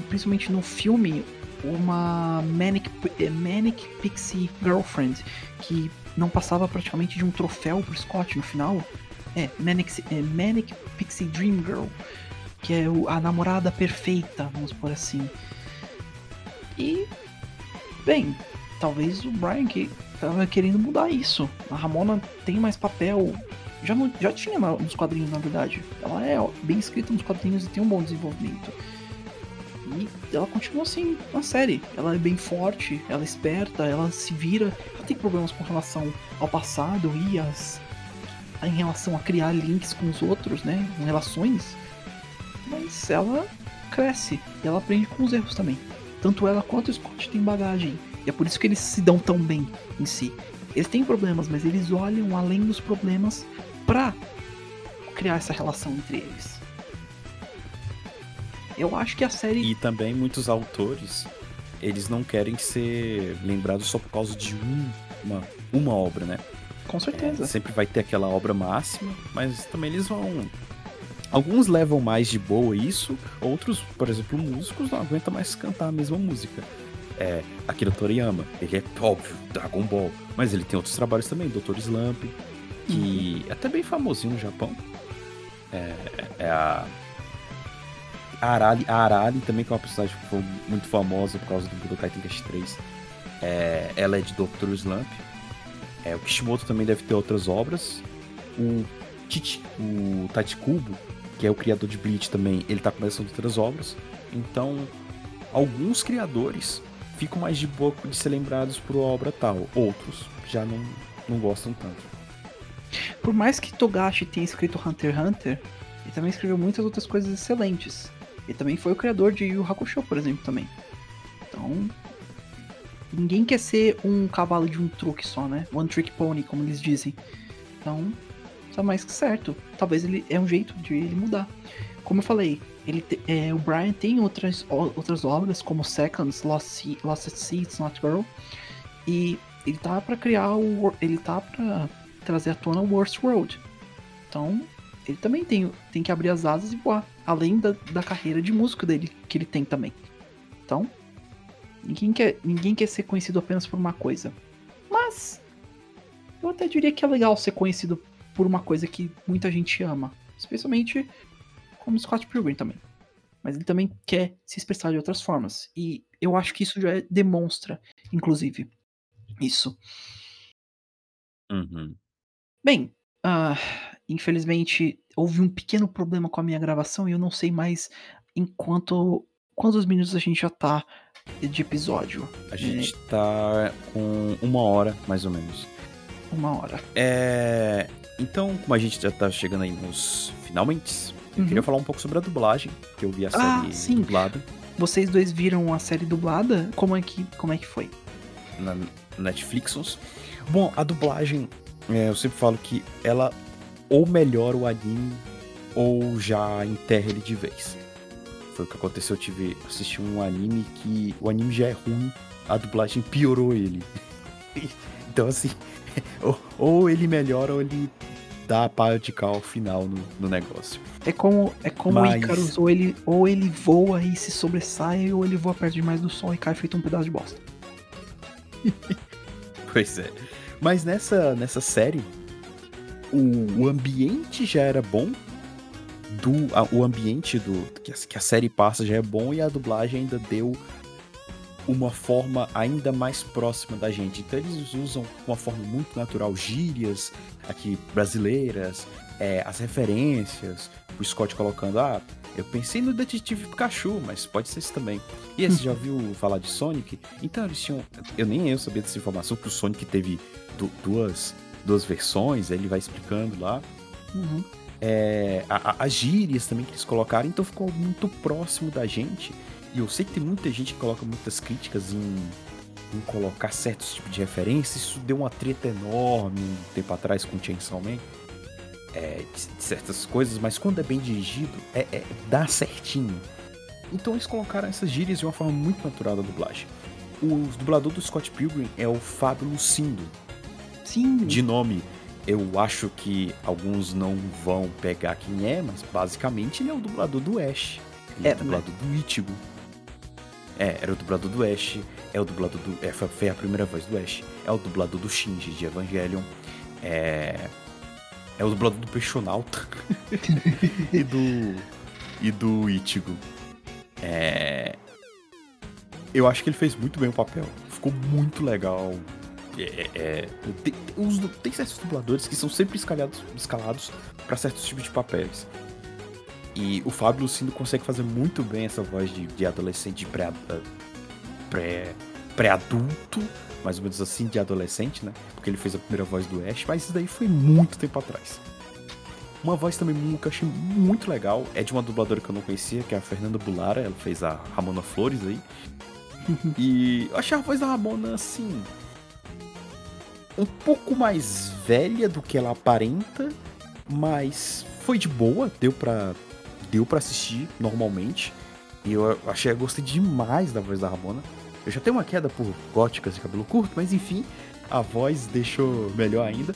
[SPEAKER 2] principalmente no filme, uma Manic, eh, Manic Pixie Girlfriend, que não passava praticamente de um troféu pro Scott no final. É, Manic, é, Manic Pixie Dream Girl, que é a namorada perfeita, vamos por assim. E, bem, talvez o Brian que tava querendo mudar isso. A Ramona tem mais papel. Já, não, já tinha nos quadrinhos, na verdade. Ela é bem escrita nos quadrinhos e tem um bom desenvolvimento. E ela continua assim na série. Ela é bem forte, ela é esperta, ela se vira. Ela tem problemas com relação ao passado e as. em relação a criar links com os outros, né? Com relações. Mas ela cresce e ela aprende com os erros também. Tanto ela quanto o Scott têm bagagem. E é por isso que eles se dão tão bem em si. Eles têm problemas, mas eles olham além dos problemas pra criar essa relação entre eles. Eu acho que a série
[SPEAKER 4] E também muitos autores, eles não querem ser lembrados só por causa de um, uma, uma obra, né?
[SPEAKER 2] Com
[SPEAKER 4] É,
[SPEAKER 2] certeza.
[SPEAKER 4] sempre vai ter aquela obra máxima, mas também eles vão. Alguns levam mais de boa isso, outros, por exemplo, músicos não aguentam mais cantar a mesma música. É, Akira Toriyama, ele é óbvio, Dragon Ball, mas ele tem outros trabalhos também, Dr. Slump, que é até bem famosinho no Japão. É, é a. Arali, a Arali também, que é uma personagem que foi muito famosa por causa do Budokai Tenkaichi 3. É, ela é de Dr. Slump. É, o Kishimoto também deve ter outras obras. O, Chichi, o Tachikubo, que é o criador de Bleach também, ele tá começando outras obras. Então, alguns criadores ficam mais de boa de ser lembrados por obra tal. Outros já não, não gostam tanto.
[SPEAKER 2] Por mais que Togashi tenha escrito Hunter x Hunter, ele também escreveu muitas outras coisas excelentes. Ele também foi o criador de Yu Hakusho, por exemplo, também. Então, ninguém quer ser um cavalo de um truque só, né? One trick pony, como eles dizem. Então, tá mais que certo. Talvez ele é um jeito de ele mudar. Como eu falei, ele te- é, o Brian tem outras, outras obras, como Seconds, Lost, Lost at Sea, It's Not Girl. E ele tá pra criar o. Ele tá pra trazer à tona o Worst World. Então, ele também tem, tem que abrir as asas e voar. Além da, da carreira de músico dele, que ele tem também. Então, ninguém quer, ninguém quer ser conhecido apenas por uma coisa. Mas, eu até diria que é legal ser conhecido por uma coisa que muita gente ama. Especialmente como Scott Pilgrim também. Mas ele também quer se expressar de outras formas. E eu acho que isso já demonstra, inclusive, isso.
[SPEAKER 4] Uhum.
[SPEAKER 2] Bem, ah, infelizmente houve um pequeno problema com a minha gravação e eu não sei mais enquanto quantos minutos a gente já tá de episódio.
[SPEAKER 4] A gente tá com uma hora, mais ou menos.
[SPEAKER 2] Uma hora.
[SPEAKER 4] É. Então, como a gente já tá chegando aí nos finalmente, eu
[SPEAKER 2] Uhum.
[SPEAKER 4] queria falar um pouco sobre a dublagem, que eu vi a
[SPEAKER 2] Ah,
[SPEAKER 4] série
[SPEAKER 2] sim.
[SPEAKER 4] dublada
[SPEAKER 2] Vocês dois viram a série dublada? Como é que, como é que foi?
[SPEAKER 4] na Netflix. Bom, a dublagem, é, eu sempre falo que ela ou melhora o anime ou já enterra ele de vez. Foi o que aconteceu, eu tive assisti um anime que o anime já é ruim, a dublagem piorou ele. (laughs) então assim, (laughs) ou, ou ele melhora ou ele dá a pá de cal final no, no negócio.
[SPEAKER 2] É como, é como
[SPEAKER 4] Mas-
[SPEAKER 2] o Icarus, ou ele, ou ele voa e se sobressai, ou ele voa perto demais do sol e cai feito um pedaço de bosta. (laughs)
[SPEAKER 4] Pois é. Mas nessa, nessa série, o, o ambiente já era bom. Do, a- o ambiente do que a, que a série passa já é bom e a dublagem ainda deu uma forma ainda mais próxima da gente. Então eles usam uma forma muito natural gírias aqui brasileiras, é, as referências, o Scott colocando, ah, eu pensei no Detetive Pikachu, mas pode ser isso também. E você já ouviu (laughs) falar de Sonic? Então eles tinham. Eu nem eu sabia dessa informação, que o Sonic teve du- duas, duas versões, aí ele vai explicando lá.
[SPEAKER 2] Uhum.
[SPEAKER 4] É, a- a- as gírias também que eles colocaram, então ficou muito próximo da gente. E eu sei que tem muita gente que coloca muitas críticas em, em colocar certos tipos de referências. Isso deu uma treta enorme um tempo atrás com o Chainsaw Man. É, de, de certas coisas, mas quando é bem dirigido, é, é- dá certinho. Então eles colocaram essas gírias de uma forma muito natural da dublagem. O dublador do Scott Pilgrim é o Fábio Lucindo
[SPEAKER 2] Sim,
[SPEAKER 4] de nome. Eu acho que alguns não vão pegar quem é, mas basicamente ele é o dublador do Ash. Ele é,
[SPEAKER 2] É,
[SPEAKER 4] o dublador do Ichigo. É, era o dublador do Ash, é o dublador do. É, foi- a primeira voz do Ash. É o dublador do Shinji de Evangelion. É. É o dublador do Peixonauta. (laughs) e do. E do Ichigo. É. Eu acho que ele fez muito bem o papel. Ficou muito legal. É, é, é, tem, tem tem certos dubladores que são sempre escalados, escalados para certos tipos de papéis. E o Fábio Lucindo consegue fazer muito bem essa voz de, de adolescente pré- pré- pré-adulto, mais ou menos assim, de adolescente, né? Porque ele fez a primeira voz do Ash, mas isso daí foi muito tempo atrás. Uma voz também que eu achei muito legal é de uma dubladora que eu não conhecia, que é a Fernanda Bulara, ela fez a Ramona Flores aí. (laughs) e eu achei a voz da Ramona assim. Um pouco mais velha do que ela aparenta, mas foi de boa, deu pra, deu pra assistir normalmente. E eu achei, eu gostei demais da voz da Ramona. Eu já tenho uma queda por góticas de cabelo curto, mas enfim, a voz deixou melhor ainda.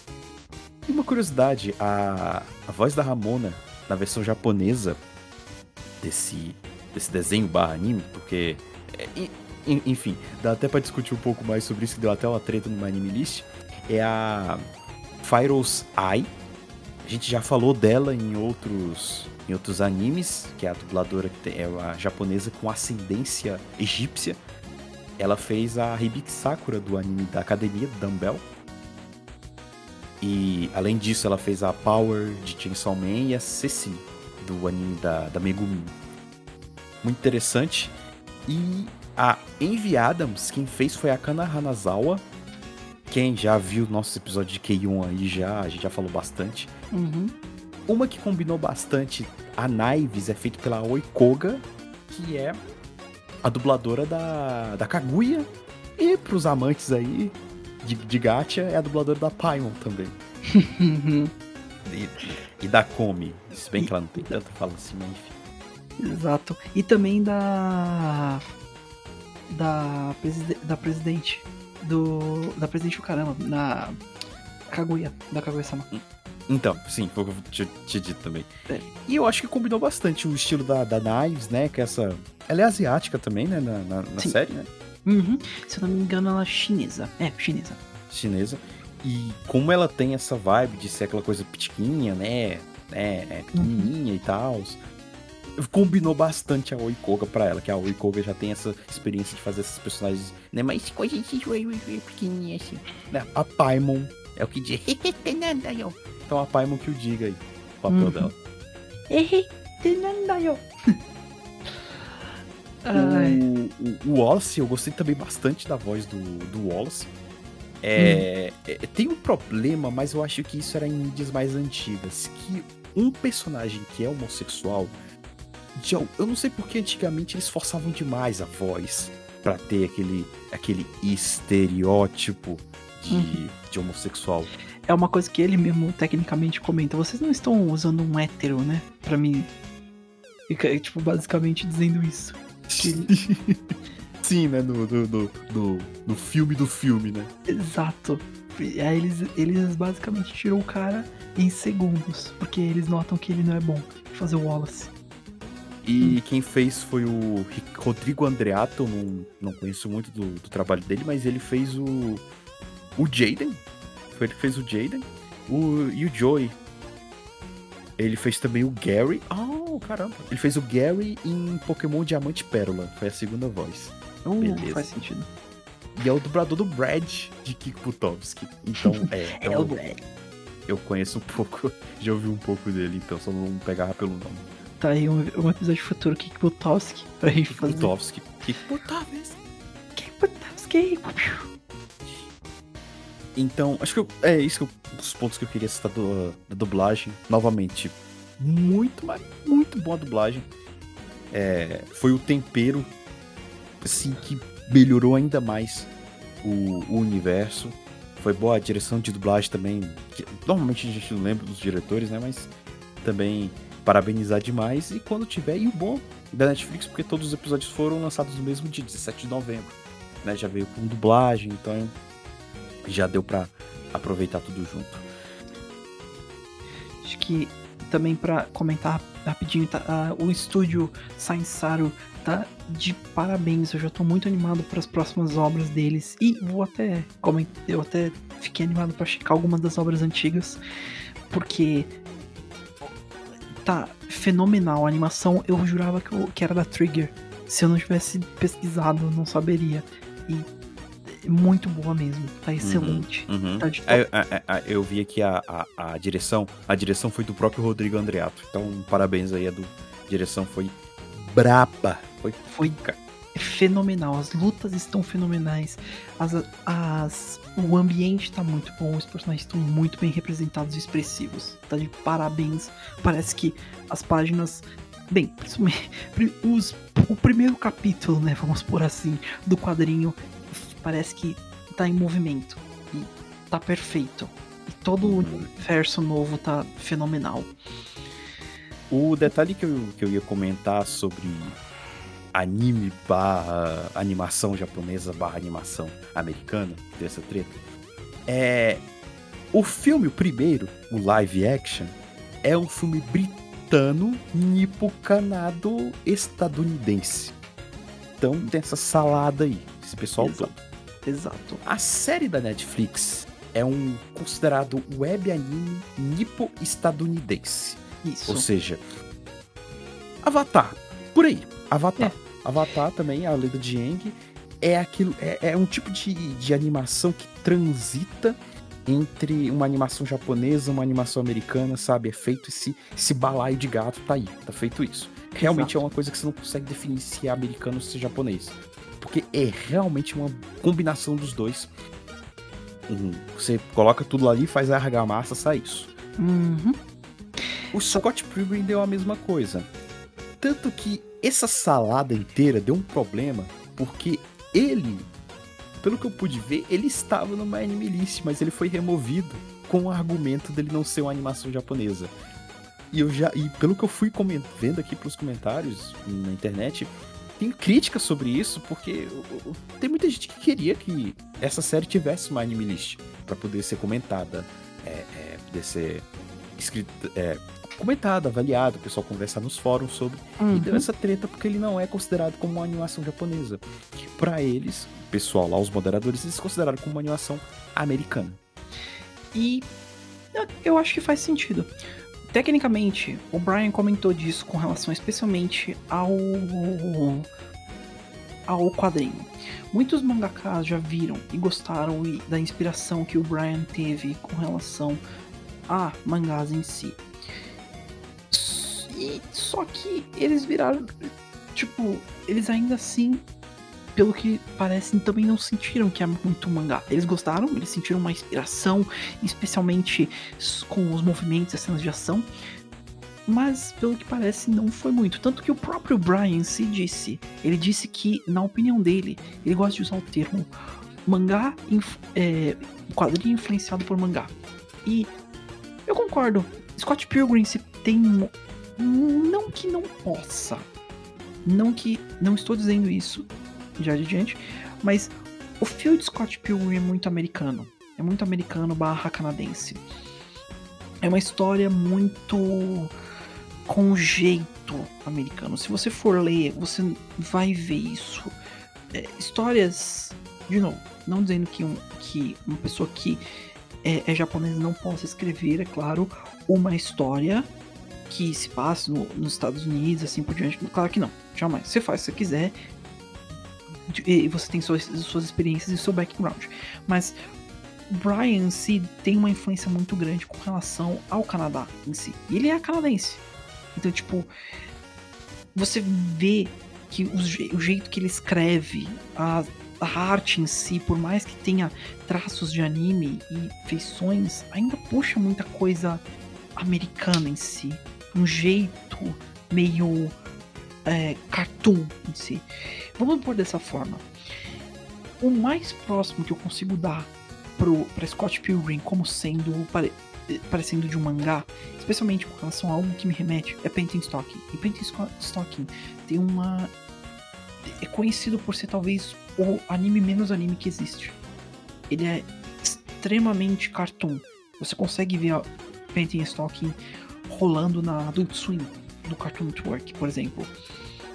[SPEAKER 4] E uma curiosidade, a, a voz da Ramona na versão japonesa desse, desse desenho barra anime, porque. é, en- en- enfim, dá até pra discutir um pouco mais sobre isso, que deu até uma treta no Anime List. É a Fyros Ai. A gente já falou dela em outros, em outros animes, que é a dubladora que é a japonesa com ascendência egípcia. Ela fez a Hibiki Sakura do anime da Academia Dumbbell. E além disso, ela fez a Power de Chainsaw Man e a Ceci do anime da, da Megumin. Muito interessante. E a Envy Adams, quem fez foi a Kana Hanazawa. Quem já viu nossos episódios de K1 aí já, a gente já falou bastante.
[SPEAKER 2] Uhum.
[SPEAKER 4] Uma que combinou bastante a Knives é feita pela Oikoga, que é a dubladora da, da Kaguya. E pros amantes aí de, de gacha, é a dubladora da Paimon também. (laughs) E, e da Komi. Se bem que ela não tem tanta fala assim, mas enfim.
[SPEAKER 2] Exato. E também da. Da, preside- da presidente. Do. Da presidente do caramba. Na. Kaguya. Da Kaguya-sama.
[SPEAKER 4] Então, sim, foi o que eu tinha, tinha dito também.
[SPEAKER 2] É.
[SPEAKER 4] E eu acho que combinou bastante o estilo da, da Knives, né? Que essa. Ela é asiática também, né? Na, na, na série, né?
[SPEAKER 2] Uhum. Se eu não me engano, ela é chinesa. É, chinesa.
[SPEAKER 4] Chinesa. E como ela tem essa vibe de ser aquela coisa pitiquinha, né? É, é pequenininha e tal. Combinou bastante a Oikoga pra ela, que a Oikoga já tem essa experiência de fazer esses personagens, né? Mas coisa pequenininha assim. Né, A Paimon é o que diz. (laughs) Então a Paimon que o diga aí, o papel
[SPEAKER 2] Uhum.
[SPEAKER 4] dela. (laughs) (laughs) O, o, o Wallace, eu gostei também bastante da voz do, do Wallace. É, é, tem um problema, mas eu acho que isso era em mídias mais antigas. Que um personagem que é homossexual. Já- eu não sei porque antigamente eles forçavam demais a voz pra ter aquele, aquele estereótipo de,
[SPEAKER 2] Uhum.
[SPEAKER 4] de homossexual.
[SPEAKER 2] É uma coisa que ele mesmo tecnicamente comenta. Vocês não estão usando um hétero, né? Pra mim. Fica, tipo, basicamente dizendo isso. (laughs)
[SPEAKER 4] Sim, né? No, no, no, no, no filme do filme, né?
[SPEAKER 2] Exato. E aí eles, eles basicamente tiram o cara em segundos. Porque eles notam que ele não é bom fazer o Wallace.
[SPEAKER 4] E quem fez foi o Ri- Rodrigo Andreato, não, não conheço muito do, do trabalho dele, mas ele fez o. O Jaden. Foi ele que fez o Jaden. O, e o Joey. Ele fez também o Gary. Oh, caramba. Ele fez o Gary em Pokémon Diamante Pérola. Foi a segunda voz.
[SPEAKER 2] Uh,
[SPEAKER 4] Beleza.
[SPEAKER 2] faz sentido.
[SPEAKER 4] E é o dublador do Brad de Kik Butovski. Então, (laughs) é.
[SPEAKER 2] É o Brad.
[SPEAKER 4] eu conheço um pouco, (laughs) já ouvi um pouco dele, então só não pegava pelo nome.
[SPEAKER 2] Tá aí um, um episódio futuro Kik Butowski pra gente fazer.
[SPEAKER 4] Butovski. Kik Butovski.
[SPEAKER 2] Kik Butowski.
[SPEAKER 4] Então, acho que eu- é isso que eu- os pontos que eu queria citar do- da dublagem. Novamente, muito, mas muito boa a dublagem. É, foi o tempero, assim, que melhorou ainda mais o, o universo. Foi boa a direção de dublagem também. que normalmente a gente não lembra dos diretores, né? Mas também parabenizar demais. E quando tiver, e o bom da Netflix, porque todos os episódios foram lançados no mesmo dia, 17 de novembro. Né? Já veio com dublagem, então já deu pra aproveitar tudo junto.
[SPEAKER 2] Acho que também pra comentar rapidinho, tá, ah, o estúdio Sainsaru tá de parabéns. Eu já tô muito animado para as próximas obras deles e vou até eu até fiquei animado pra checar algumas das obras antigas, porque tá fenomenal a animação. Eu jurava que, eu- que era da Trigger. Se eu não tivesse pesquisado, eu não saberia. E é muito boa mesmo, tá excelente.
[SPEAKER 4] Uhum.
[SPEAKER 2] Tá de
[SPEAKER 4] é, é, é, eu vi aqui a, a, a direção. A direção foi do próprio Rodrigo Andreato. Então, parabéns aí. A do direção foi braba. Foi
[SPEAKER 2] Foi fenomenal. As lutas estão fenomenais. As, as, o ambiente tá muito bom. Os personagens estão muito bem representados e expressivos. Tá de parabéns. Parece que as páginas. Bem, os, o primeiro capítulo, né? Vamos por assim, do quadrinho. Parece que tá em movimento. E tá perfeito. E todo o universo novo tá fenomenal.
[SPEAKER 4] O detalhe que eu, que eu ia comentar sobre anime barra animação japonesa barra animação americana, dessa treta, é. O filme, o primeiro, o live action, é um filme britano, nipo-canado estadunidense. Então tem essa salada aí, esse pessoal
[SPEAKER 2] Exato.
[SPEAKER 4] todo.
[SPEAKER 2] Exato.
[SPEAKER 4] A série da Netflix é um considerado web anime nipo-estadunidense.
[SPEAKER 2] Isso.
[SPEAKER 4] Ou seja, Avatar, por aí. Avatar.
[SPEAKER 2] É.
[SPEAKER 4] Avatar também, a lenda de Aang, é aquilo, é, é um tipo de, de animação que transita entre uma animação japonesa e uma animação americana, sabe? É feito esse, esse balaio de gato, tá aí, tá feito isso. Realmente
[SPEAKER 2] Exato.
[SPEAKER 4] é uma coisa que você não consegue definir se é americano ou se é japonês. Porque é realmente uma combinação dos dois. Uhum. Você coloca tudo ali, faz a argamassa, sai isso.
[SPEAKER 2] Uhum.
[SPEAKER 4] O Scott Pilgrim deu a mesma coisa. Tanto que essa salada inteira deu um problema porque ele, pelo que eu pude ver, ele estava no My Anime List, mas ele foi removido com o argumento dele não ser uma animação japonesa. E eu já, e pelo que eu fui vendo aqui pelos comentários na internet, tem críticas sobre isso, porque tem muita gente que queria que essa série tivesse uma anime list para poder ser comentada, é, é, poder ser escrita, é, comentada, avaliada, o pessoal conversar nos fóruns sobre. E deu essa treta porque ele não é considerado como uma animação japonesa. Que pra eles, o pessoal lá, os moderadores, eles consideraram como uma animação americana.
[SPEAKER 2] E eu- acho que faz sentido. Tecnicamente, o Brian comentou disso com relação especialmente ao ao quadrinho. Muitos mangakas já viram e gostaram da inspiração que o Brian teve com relação a mangás em si. E só que eles viraram tipo, eles ainda assim pelo que parece, também não sentiram que é muito mangá. Eles gostaram, eles sentiram uma inspiração, especialmente com os movimentos e as cenas de ação. Mas, pelo que parece, não foi muito. Tanto que o próprio Brian se disse. Ele disse que, na opinião dele, ele gosta de usar o termo mangá, é, quadrinho influenciado por mangá. E eu concordo. Scott Pilgrim se tem. Não que não possa. Não que. Não estou dizendo isso já de diante, mas o fio Scott Pilgrim é muito americano. É muito americano barra canadense. É uma história muito com jeito americano. Se você for ler, você vai ver isso. É, histórias, de novo, não dizendo que, um, que uma pessoa que é, é japonesa não possa escrever, é claro, uma história que se passe no- nos Estados Unidos, assim por diante. Claro que não, jamais. Você faz se você quiser, e você tem suas, suas experiências e seu background. Mas Brian em si tem uma influência muito grande com relação ao Canadá em si. E ele é canadense. Então, tipo, você vê que o, o jeito que ele escreve, a, a arte em si, por mais que tenha traços de anime e feições, ainda puxa muita coisa americana em si. Um jeito meio é, cartoon em si. Vamos pôr dessa forma. O mais próximo que eu consigo dar pro, pra Scott Pilgrim como sendo pare- parecendo de um mangá, especialmente com relação a algo que me remete, é Painting Stocking. E Painting Stocking tem uma. É conhecido por ser talvez o anime menos anime que existe. Ele é extremamente cartoon. Você consegue ver a Painting Stocking rolando na Adult Swim do Cartoon Network, por exemplo.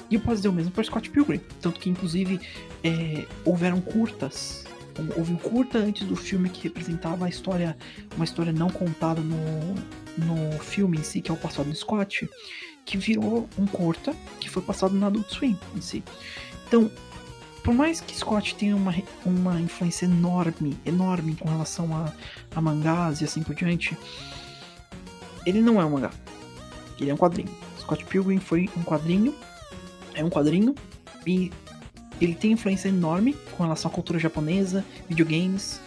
[SPEAKER 2] E eu posso dizer o mesmo para Scott Pilgrim. Tanto que, inclusive, é, houveram curtas. Houve um curta antes do filme que representava a história, uma história não contada no, no filme em si, que é o passado do Scott, que virou um curta que foi passado na Adult Swim em si. Então, por mais que Scott tenha uma, uma influência enorme, enorme com relação a, a mangás e assim por diante, ele não é um mangá. Ele é um quadrinho. Scott Pilgrim foi um quadrinho, é um quadrinho e ele tem influência enorme com relação à cultura japonesa, videogames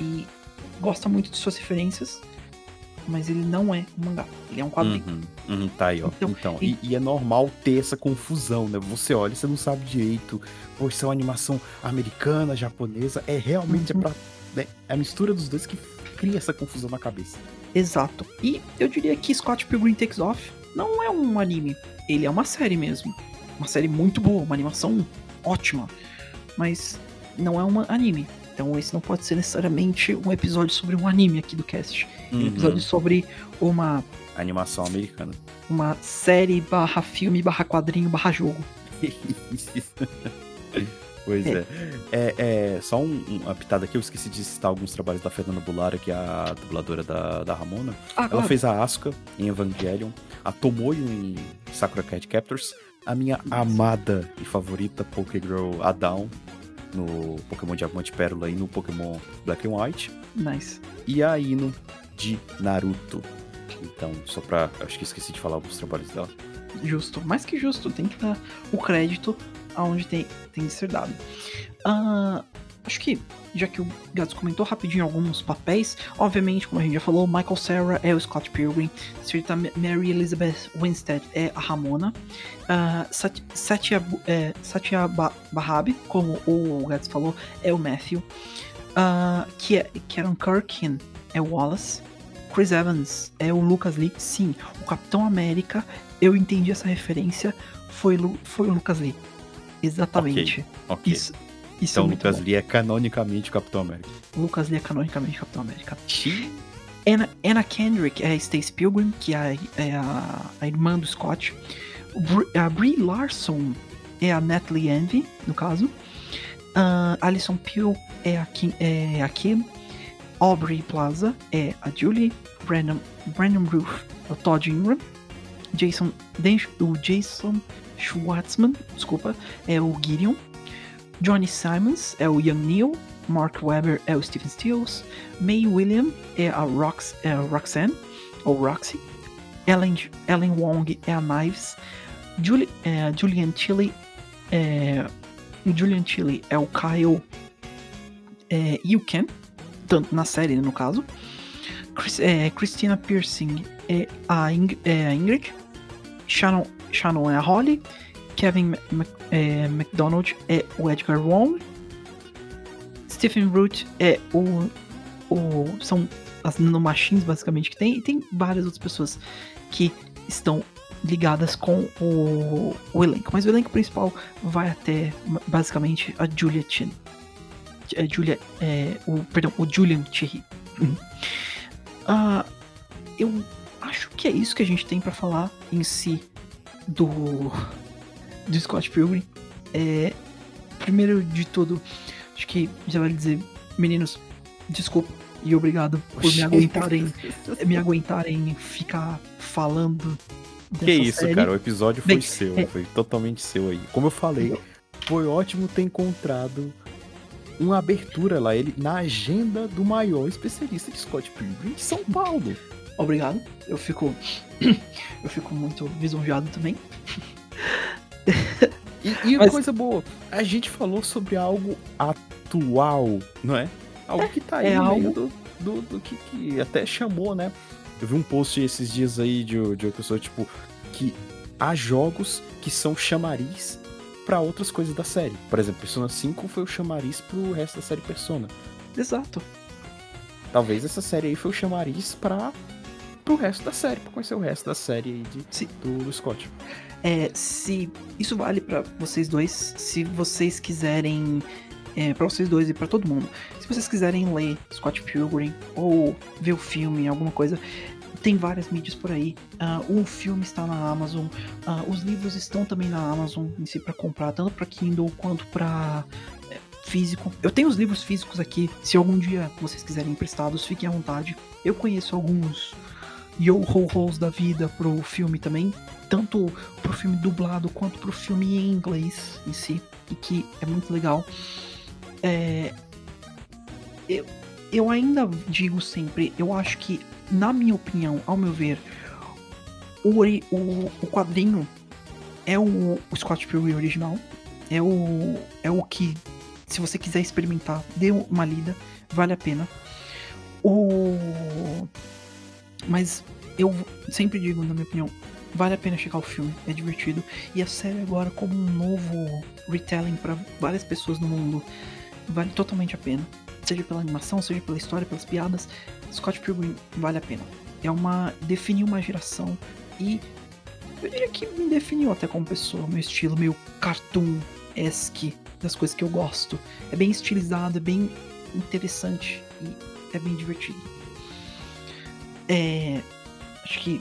[SPEAKER 2] e gosta muito de suas referências, mas ele não é um mangá, ele é um quadrinho.
[SPEAKER 4] Uhum, uhum, tá aí, ó.
[SPEAKER 2] Então,
[SPEAKER 4] Então,
[SPEAKER 2] e-
[SPEAKER 4] e, e é normal ter essa confusão, né? Você olha, você não sabe direito, pô, isso é uma animação americana, japonesa, é realmente
[SPEAKER 2] Uhum.
[SPEAKER 4] é pra. Né? É a mistura dos dois que cria essa confusão na cabeça.
[SPEAKER 2] Exato. E eu diria que Scott Pilgrim Takes Off não é um anime, ele é uma série mesmo. Uma série muito boa, uma animação ótima, mas não é um anime. Então esse não pode ser necessariamente um episódio sobre um anime aqui do cast. É um
[SPEAKER 4] Uhum,
[SPEAKER 2] episódio sobre uma,
[SPEAKER 4] Animação americana.
[SPEAKER 2] uma série barra filme barra quadrinho barra jogo. (laughs)
[SPEAKER 4] pois
[SPEAKER 2] É.
[SPEAKER 4] é. É, é, só um, um- uma pitada aqui, eu esqueci de citar alguns trabalhos da Fernanda Bulara, que é a dubladora da, da Ramona.
[SPEAKER 2] Ah,
[SPEAKER 4] Ela
[SPEAKER 2] claro.
[SPEAKER 4] fez a Asuka em Evangelion, a Tomoyo em Sakura Cat Captors, a minha amada e favorita Pokégirl a no Pokémon Diamante e Pérola e no Pokémon Black and White,
[SPEAKER 2] Nice.
[SPEAKER 4] e a Ino de Naruto. Então, só pra. Acho que esqueci de falar alguns trabalhos dela.
[SPEAKER 2] Justo. Mais que justo, tem que dar o crédito aonde tem, tem de ser dado. Ah, acho que, já que o Gads comentou rapidinho alguns papéis, obviamente, como a gente já falou, Michael Cera é o Scott Pilgrim, senhorita Mary Elizabeth Winstead é a Ramona, uh, Sat Satya, é, Satya ba Bahabi, como o Gads falou, é o Matthew, uh, que é, Karen Kirkin é o Wallace, Chris Evans é o Lucas Lee, sim, o Capitão América, eu entendi essa referência, foi, foi o Lucas Lee. Exatamente.
[SPEAKER 4] Ok.
[SPEAKER 2] Isso, isso
[SPEAKER 4] Então
[SPEAKER 2] é
[SPEAKER 4] Lucas. Lee é canonicamente Capitão América.
[SPEAKER 2] Lucas Lee é canonicamente Capitão América. Anna, Anna Kendrick é a Stacy Pilgrim, que é a, é a, a irmã do Scott. Br- a Brie Larson é a Natalie Envy, no caso. Ah, Alison Pugh é a Kim, é a Kim. Aubrey Plaza é a Julie. Brandon, Brandon Roof é o Todd Ingram. Jason, o Jason Schwartzman, desculpa, é o Gideon. Johnny Simons é o Young Neil. Mark Webber é o Stephen Stills. May William é a, Rox, é a Roxanne, ou Roxy. Ellen, Ellen Wong é a Knives. Juli, é, Julian Tilly é, Julian Tilly é o Kyle é, e o Ken, tanto na série no caso. Chris- é, Christina Piercing é a, Ing, é a Ingrid. Shannon, Shannon é a Holly. Kevin Mc- é, McDonald é o Edgar Wong. Stephen Root é o, o. São as nanomachines basicamente que tem. E tem várias outras pessoas que estão ligadas com o, o elenco. Mas o elenco principal vai até basicamente a Julia Chin. É, Julia, é, o, perdão, o Julian Thierry. Ah, eu acho que é isso que a gente tem pra falar em si do, do Scott Pilgrim. É, primeiro de tudo, acho que já vale dizer, meninos, desculpa e obrigado por me aguentarem, me aguentarem ficar falando.
[SPEAKER 4] Que isso,
[SPEAKER 2] série.
[SPEAKER 4] cara. O episódio foi
[SPEAKER 2] Bem,
[SPEAKER 4] seu,
[SPEAKER 2] é-
[SPEAKER 4] foi totalmente seu aí. Como eu falei, foi ótimo ter encontrado uma abertura lá, ele na agenda do maior especialista de Scott Pilgrim de São (laughs) Paulo.
[SPEAKER 2] Obrigado. Eu fico. (clears throat) Eu fico muito lisonjeado também. (laughs)
[SPEAKER 4] E, e
[SPEAKER 2] Mas-
[SPEAKER 4] coisa boa, a gente falou sobre algo atual, não é? Algo que tá aí
[SPEAKER 2] É algo-
[SPEAKER 4] meio do, do, do que, que até chamou, né? Eu vi um post esses dias aí de, de uma pessoa, tipo, que há jogos que são chamariz pra outras coisas da série. Por exemplo, Persona 5 foi o chamariz pro resto da série Persona.
[SPEAKER 2] Exato.
[SPEAKER 4] Talvez essa série aí foi o chamariz pra pro resto da série, pra conhecer o resto da série aí de,
[SPEAKER 2] Sim.
[SPEAKER 4] do, Scott.
[SPEAKER 2] É, se isso vale pra vocês dois, se vocês quiserem, é, para vocês dois e pra todo mundo, se vocês quiserem ler Scott Pilgrim ou ver o filme, alguma coisa, tem várias mídias por aí. Ah, o filme está na Amazon, ah, os livros estão também na Amazon em si para comprar, tanto para Kindle quanto para físico. Eu tenho os livros físicos aqui. Se algum dia vocês quiserem emprestados, fiquem à vontade. Eu conheço alguns yo ho hos da vida pro filme também, tanto pro filme dublado quanto pro filme em inglês em si, e que é muito legal. É, eu, eu ainda digo sempre, eu acho que, na minha opinião, ao meu ver, o, o, o quadrinho é o, o Scott Pilgrim original, é o, é o que, se você quiser experimentar, dê uma lida, vale a pena. O mas eu sempre digo, na minha opinião, vale a pena checar o filme, é divertido. E a série agora, como um novo retelling para várias pessoas no mundo, vale totalmente a pena. Seja pela animação, seja pela história, pelas piadas, Scott Pilgrim vale a pena. É uma. definiu uma geração e eu diria que me definiu até como pessoa, meu estilo meio cartoon-esque das coisas que eu gosto. É bem estilizado, é bem interessante e é bem divertido. É. Acho que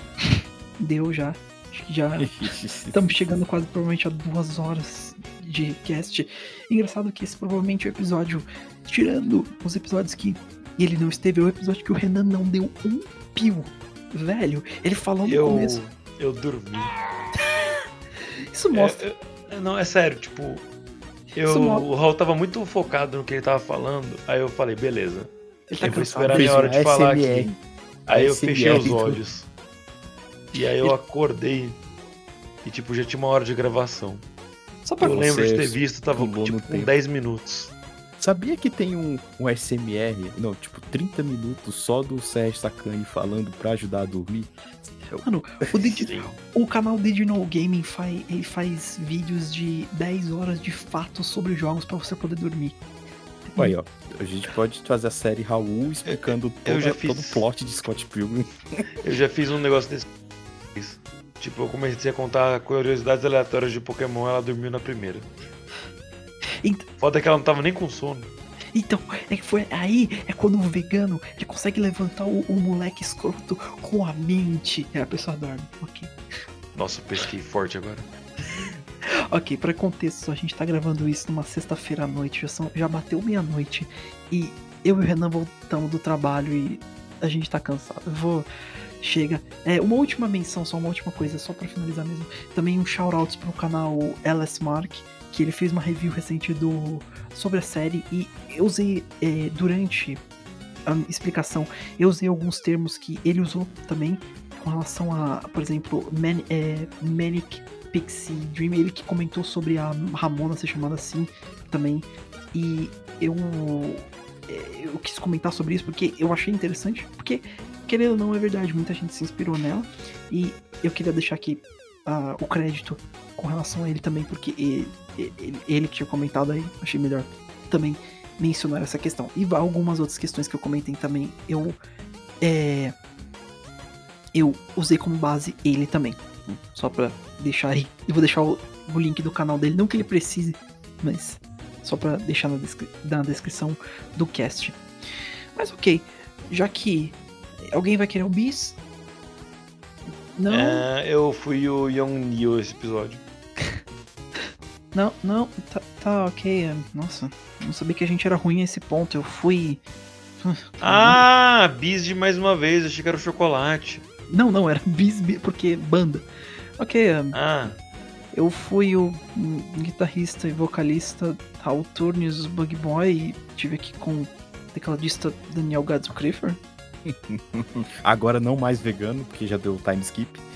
[SPEAKER 2] deu já. Acho que já (laughs) estamos chegando quase provavelmente a duas horas de cast. Engraçado que esse provavelmente é o episódio, tirando os episódios que ele não esteve, é o episódio que o Renan não deu um pio. Velho, ele falou no
[SPEAKER 6] Eu,
[SPEAKER 2] começo.
[SPEAKER 6] eu dormi. (laughs)
[SPEAKER 2] Isso mostra.
[SPEAKER 6] É, é, não, é sério, tipo. Eu, o Raul tava muito focado no que ele tava falando, aí eu falei, beleza.
[SPEAKER 2] ele tá
[SPEAKER 6] eu vou esperar a minha hora de falar
[SPEAKER 4] ASMR.
[SPEAKER 6] aqui. Aí eu fechei os
[SPEAKER 4] tudo.
[SPEAKER 6] olhos. E aí eu acordei. E tipo, já tinha uma hora de gravação.
[SPEAKER 2] Só pra
[SPEAKER 6] Eu lembro de ter visto, tava
[SPEAKER 4] pulou
[SPEAKER 6] tipo
[SPEAKER 4] no
[SPEAKER 6] com
[SPEAKER 4] tempo.
[SPEAKER 6] 10 minutos.
[SPEAKER 4] Sabia que tem um, um SMR, não, tipo, 30 minutos só do Sérgio Sacani falando pra ajudar a dormir?
[SPEAKER 2] Mano, o, (laughs) Did-
[SPEAKER 6] Sim.
[SPEAKER 2] o canal Digital Gaming faz, ele faz vídeos de 10 horas de fatos sobre jogos pra você poder dormir.
[SPEAKER 4] Aí, ó. A gente pode fazer a série Raul explicando
[SPEAKER 6] Eu
[SPEAKER 4] toda-
[SPEAKER 6] já fiz.
[SPEAKER 4] todo o plot de Scott Pilgrim.
[SPEAKER 6] Eu já fiz um negócio desse. Tipo, eu comecei a contar curiosidades aleatórias de Pokémon, ela dormiu na primeira.
[SPEAKER 2] Ent-
[SPEAKER 6] Foda que ela não tava nem com sono.
[SPEAKER 2] Então, é que foi aí é quando o vegano ele consegue levantar o, o moleque escroto com a mente. E a pessoa dorme. Ok.
[SPEAKER 6] Nossa, eu pesquei forte agora. (laughs)
[SPEAKER 2] Ok, pra contexto, a gente tá gravando isso numa sexta-feira à noite, já, são, já bateu meia-noite e eu e o Renan voltamos do trabalho e a gente tá cansado. Eu vou. Chega. É, uma última menção, só uma última coisa, só pra finalizar mesmo. Também um shout-outs pro canal LS Mark, que ele fez uma review recente do sobre a série e eu usei é, durante a explicação, eu usei alguns termos que ele usou também com relação a, por exemplo, man, é, Manic Pixie Dream, ele que comentou sobre a Ramona ser chamada assim também. E eu é, eu quis comentar sobre isso porque eu achei interessante, porque querendo ou não é verdade, muita gente se inspirou nela e eu queria deixar aqui ah, o crédito com relação a ele também, porque ele, ele, ele que tinha comentado aí, achei melhor também mencionar essa questão. E algumas outras questões que eu comentei também, eu é, eu usei como base ele também. Só pra deixar aí. Eu vou deixar o, o link do canal dele, não que ele precise, mas só pra deixar na, descri- na descrição do cast. Mas ok, já que alguém vai querer o bis? Não,
[SPEAKER 6] É, eu fui o Young Neo esse episódio. (laughs)
[SPEAKER 2] não, não, tá, tá ok. é, Nossa, não sabia que a gente era ruim nesse ponto. Eu fui. (laughs)
[SPEAKER 6] Ah, Bis de mais uma vez, achei que era o chocolate.
[SPEAKER 2] Não, não, era bis, bis porque banda. Ok, é,
[SPEAKER 6] Ah,
[SPEAKER 2] Eu fui o guitarrista e vocalista Raul Turnes Bug Boy e tive aqui com o tecladista Daniel Gadzo Clifford. (laughs)
[SPEAKER 4] Agora não mais vegano, porque já deu time skip. (laughs)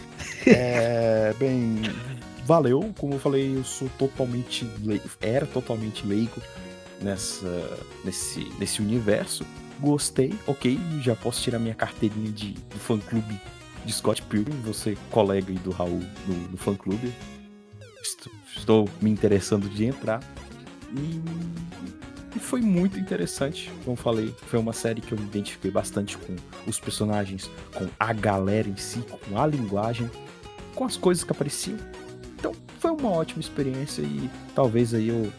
[SPEAKER 4] É, bem, valeu. Como eu falei, eu sou totalmente leigo, era totalmente leigo nessa, nesse, nesse universo. Gostei, ok. Já posso tirar minha carteirinha de, do fã clube de Scott Pilgrim. Você colega do Raul no, no fã clube. Estou, estou me interessando de entrar. E e foi muito interessante, como falei. Foi uma série que eu me identifiquei bastante com os personagens, com a galera em si, com a linguagem, com as coisas que apareciam. Então foi uma ótima experiência e talvez aí eu,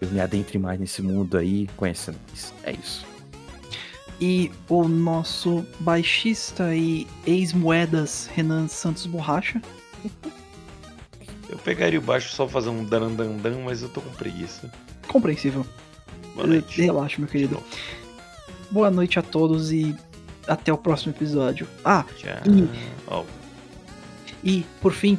[SPEAKER 4] eu me adentre mais nesse mundo aí, conhecendo isso. É isso.
[SPEAKER 2] E o nosso baixista e ex-moedas Renan Santos Borracha.
[SPEAKER 6] eu pegaria o baixo só fazer um danandandan, mas eu tô com preguiça.
[SPEAKER 2] Compreensível.
[SPEAKER 6] Boa noite.
[SPEAKER 2] Relaxa, meu querido. Boa noite a todos e até o próximo episódio. Ah,
[SPEAKER 6] Tchau.
[SPEAKER 2] E-
[SPEAKER 6] Ó,
[SPEAKER 2] e por fim,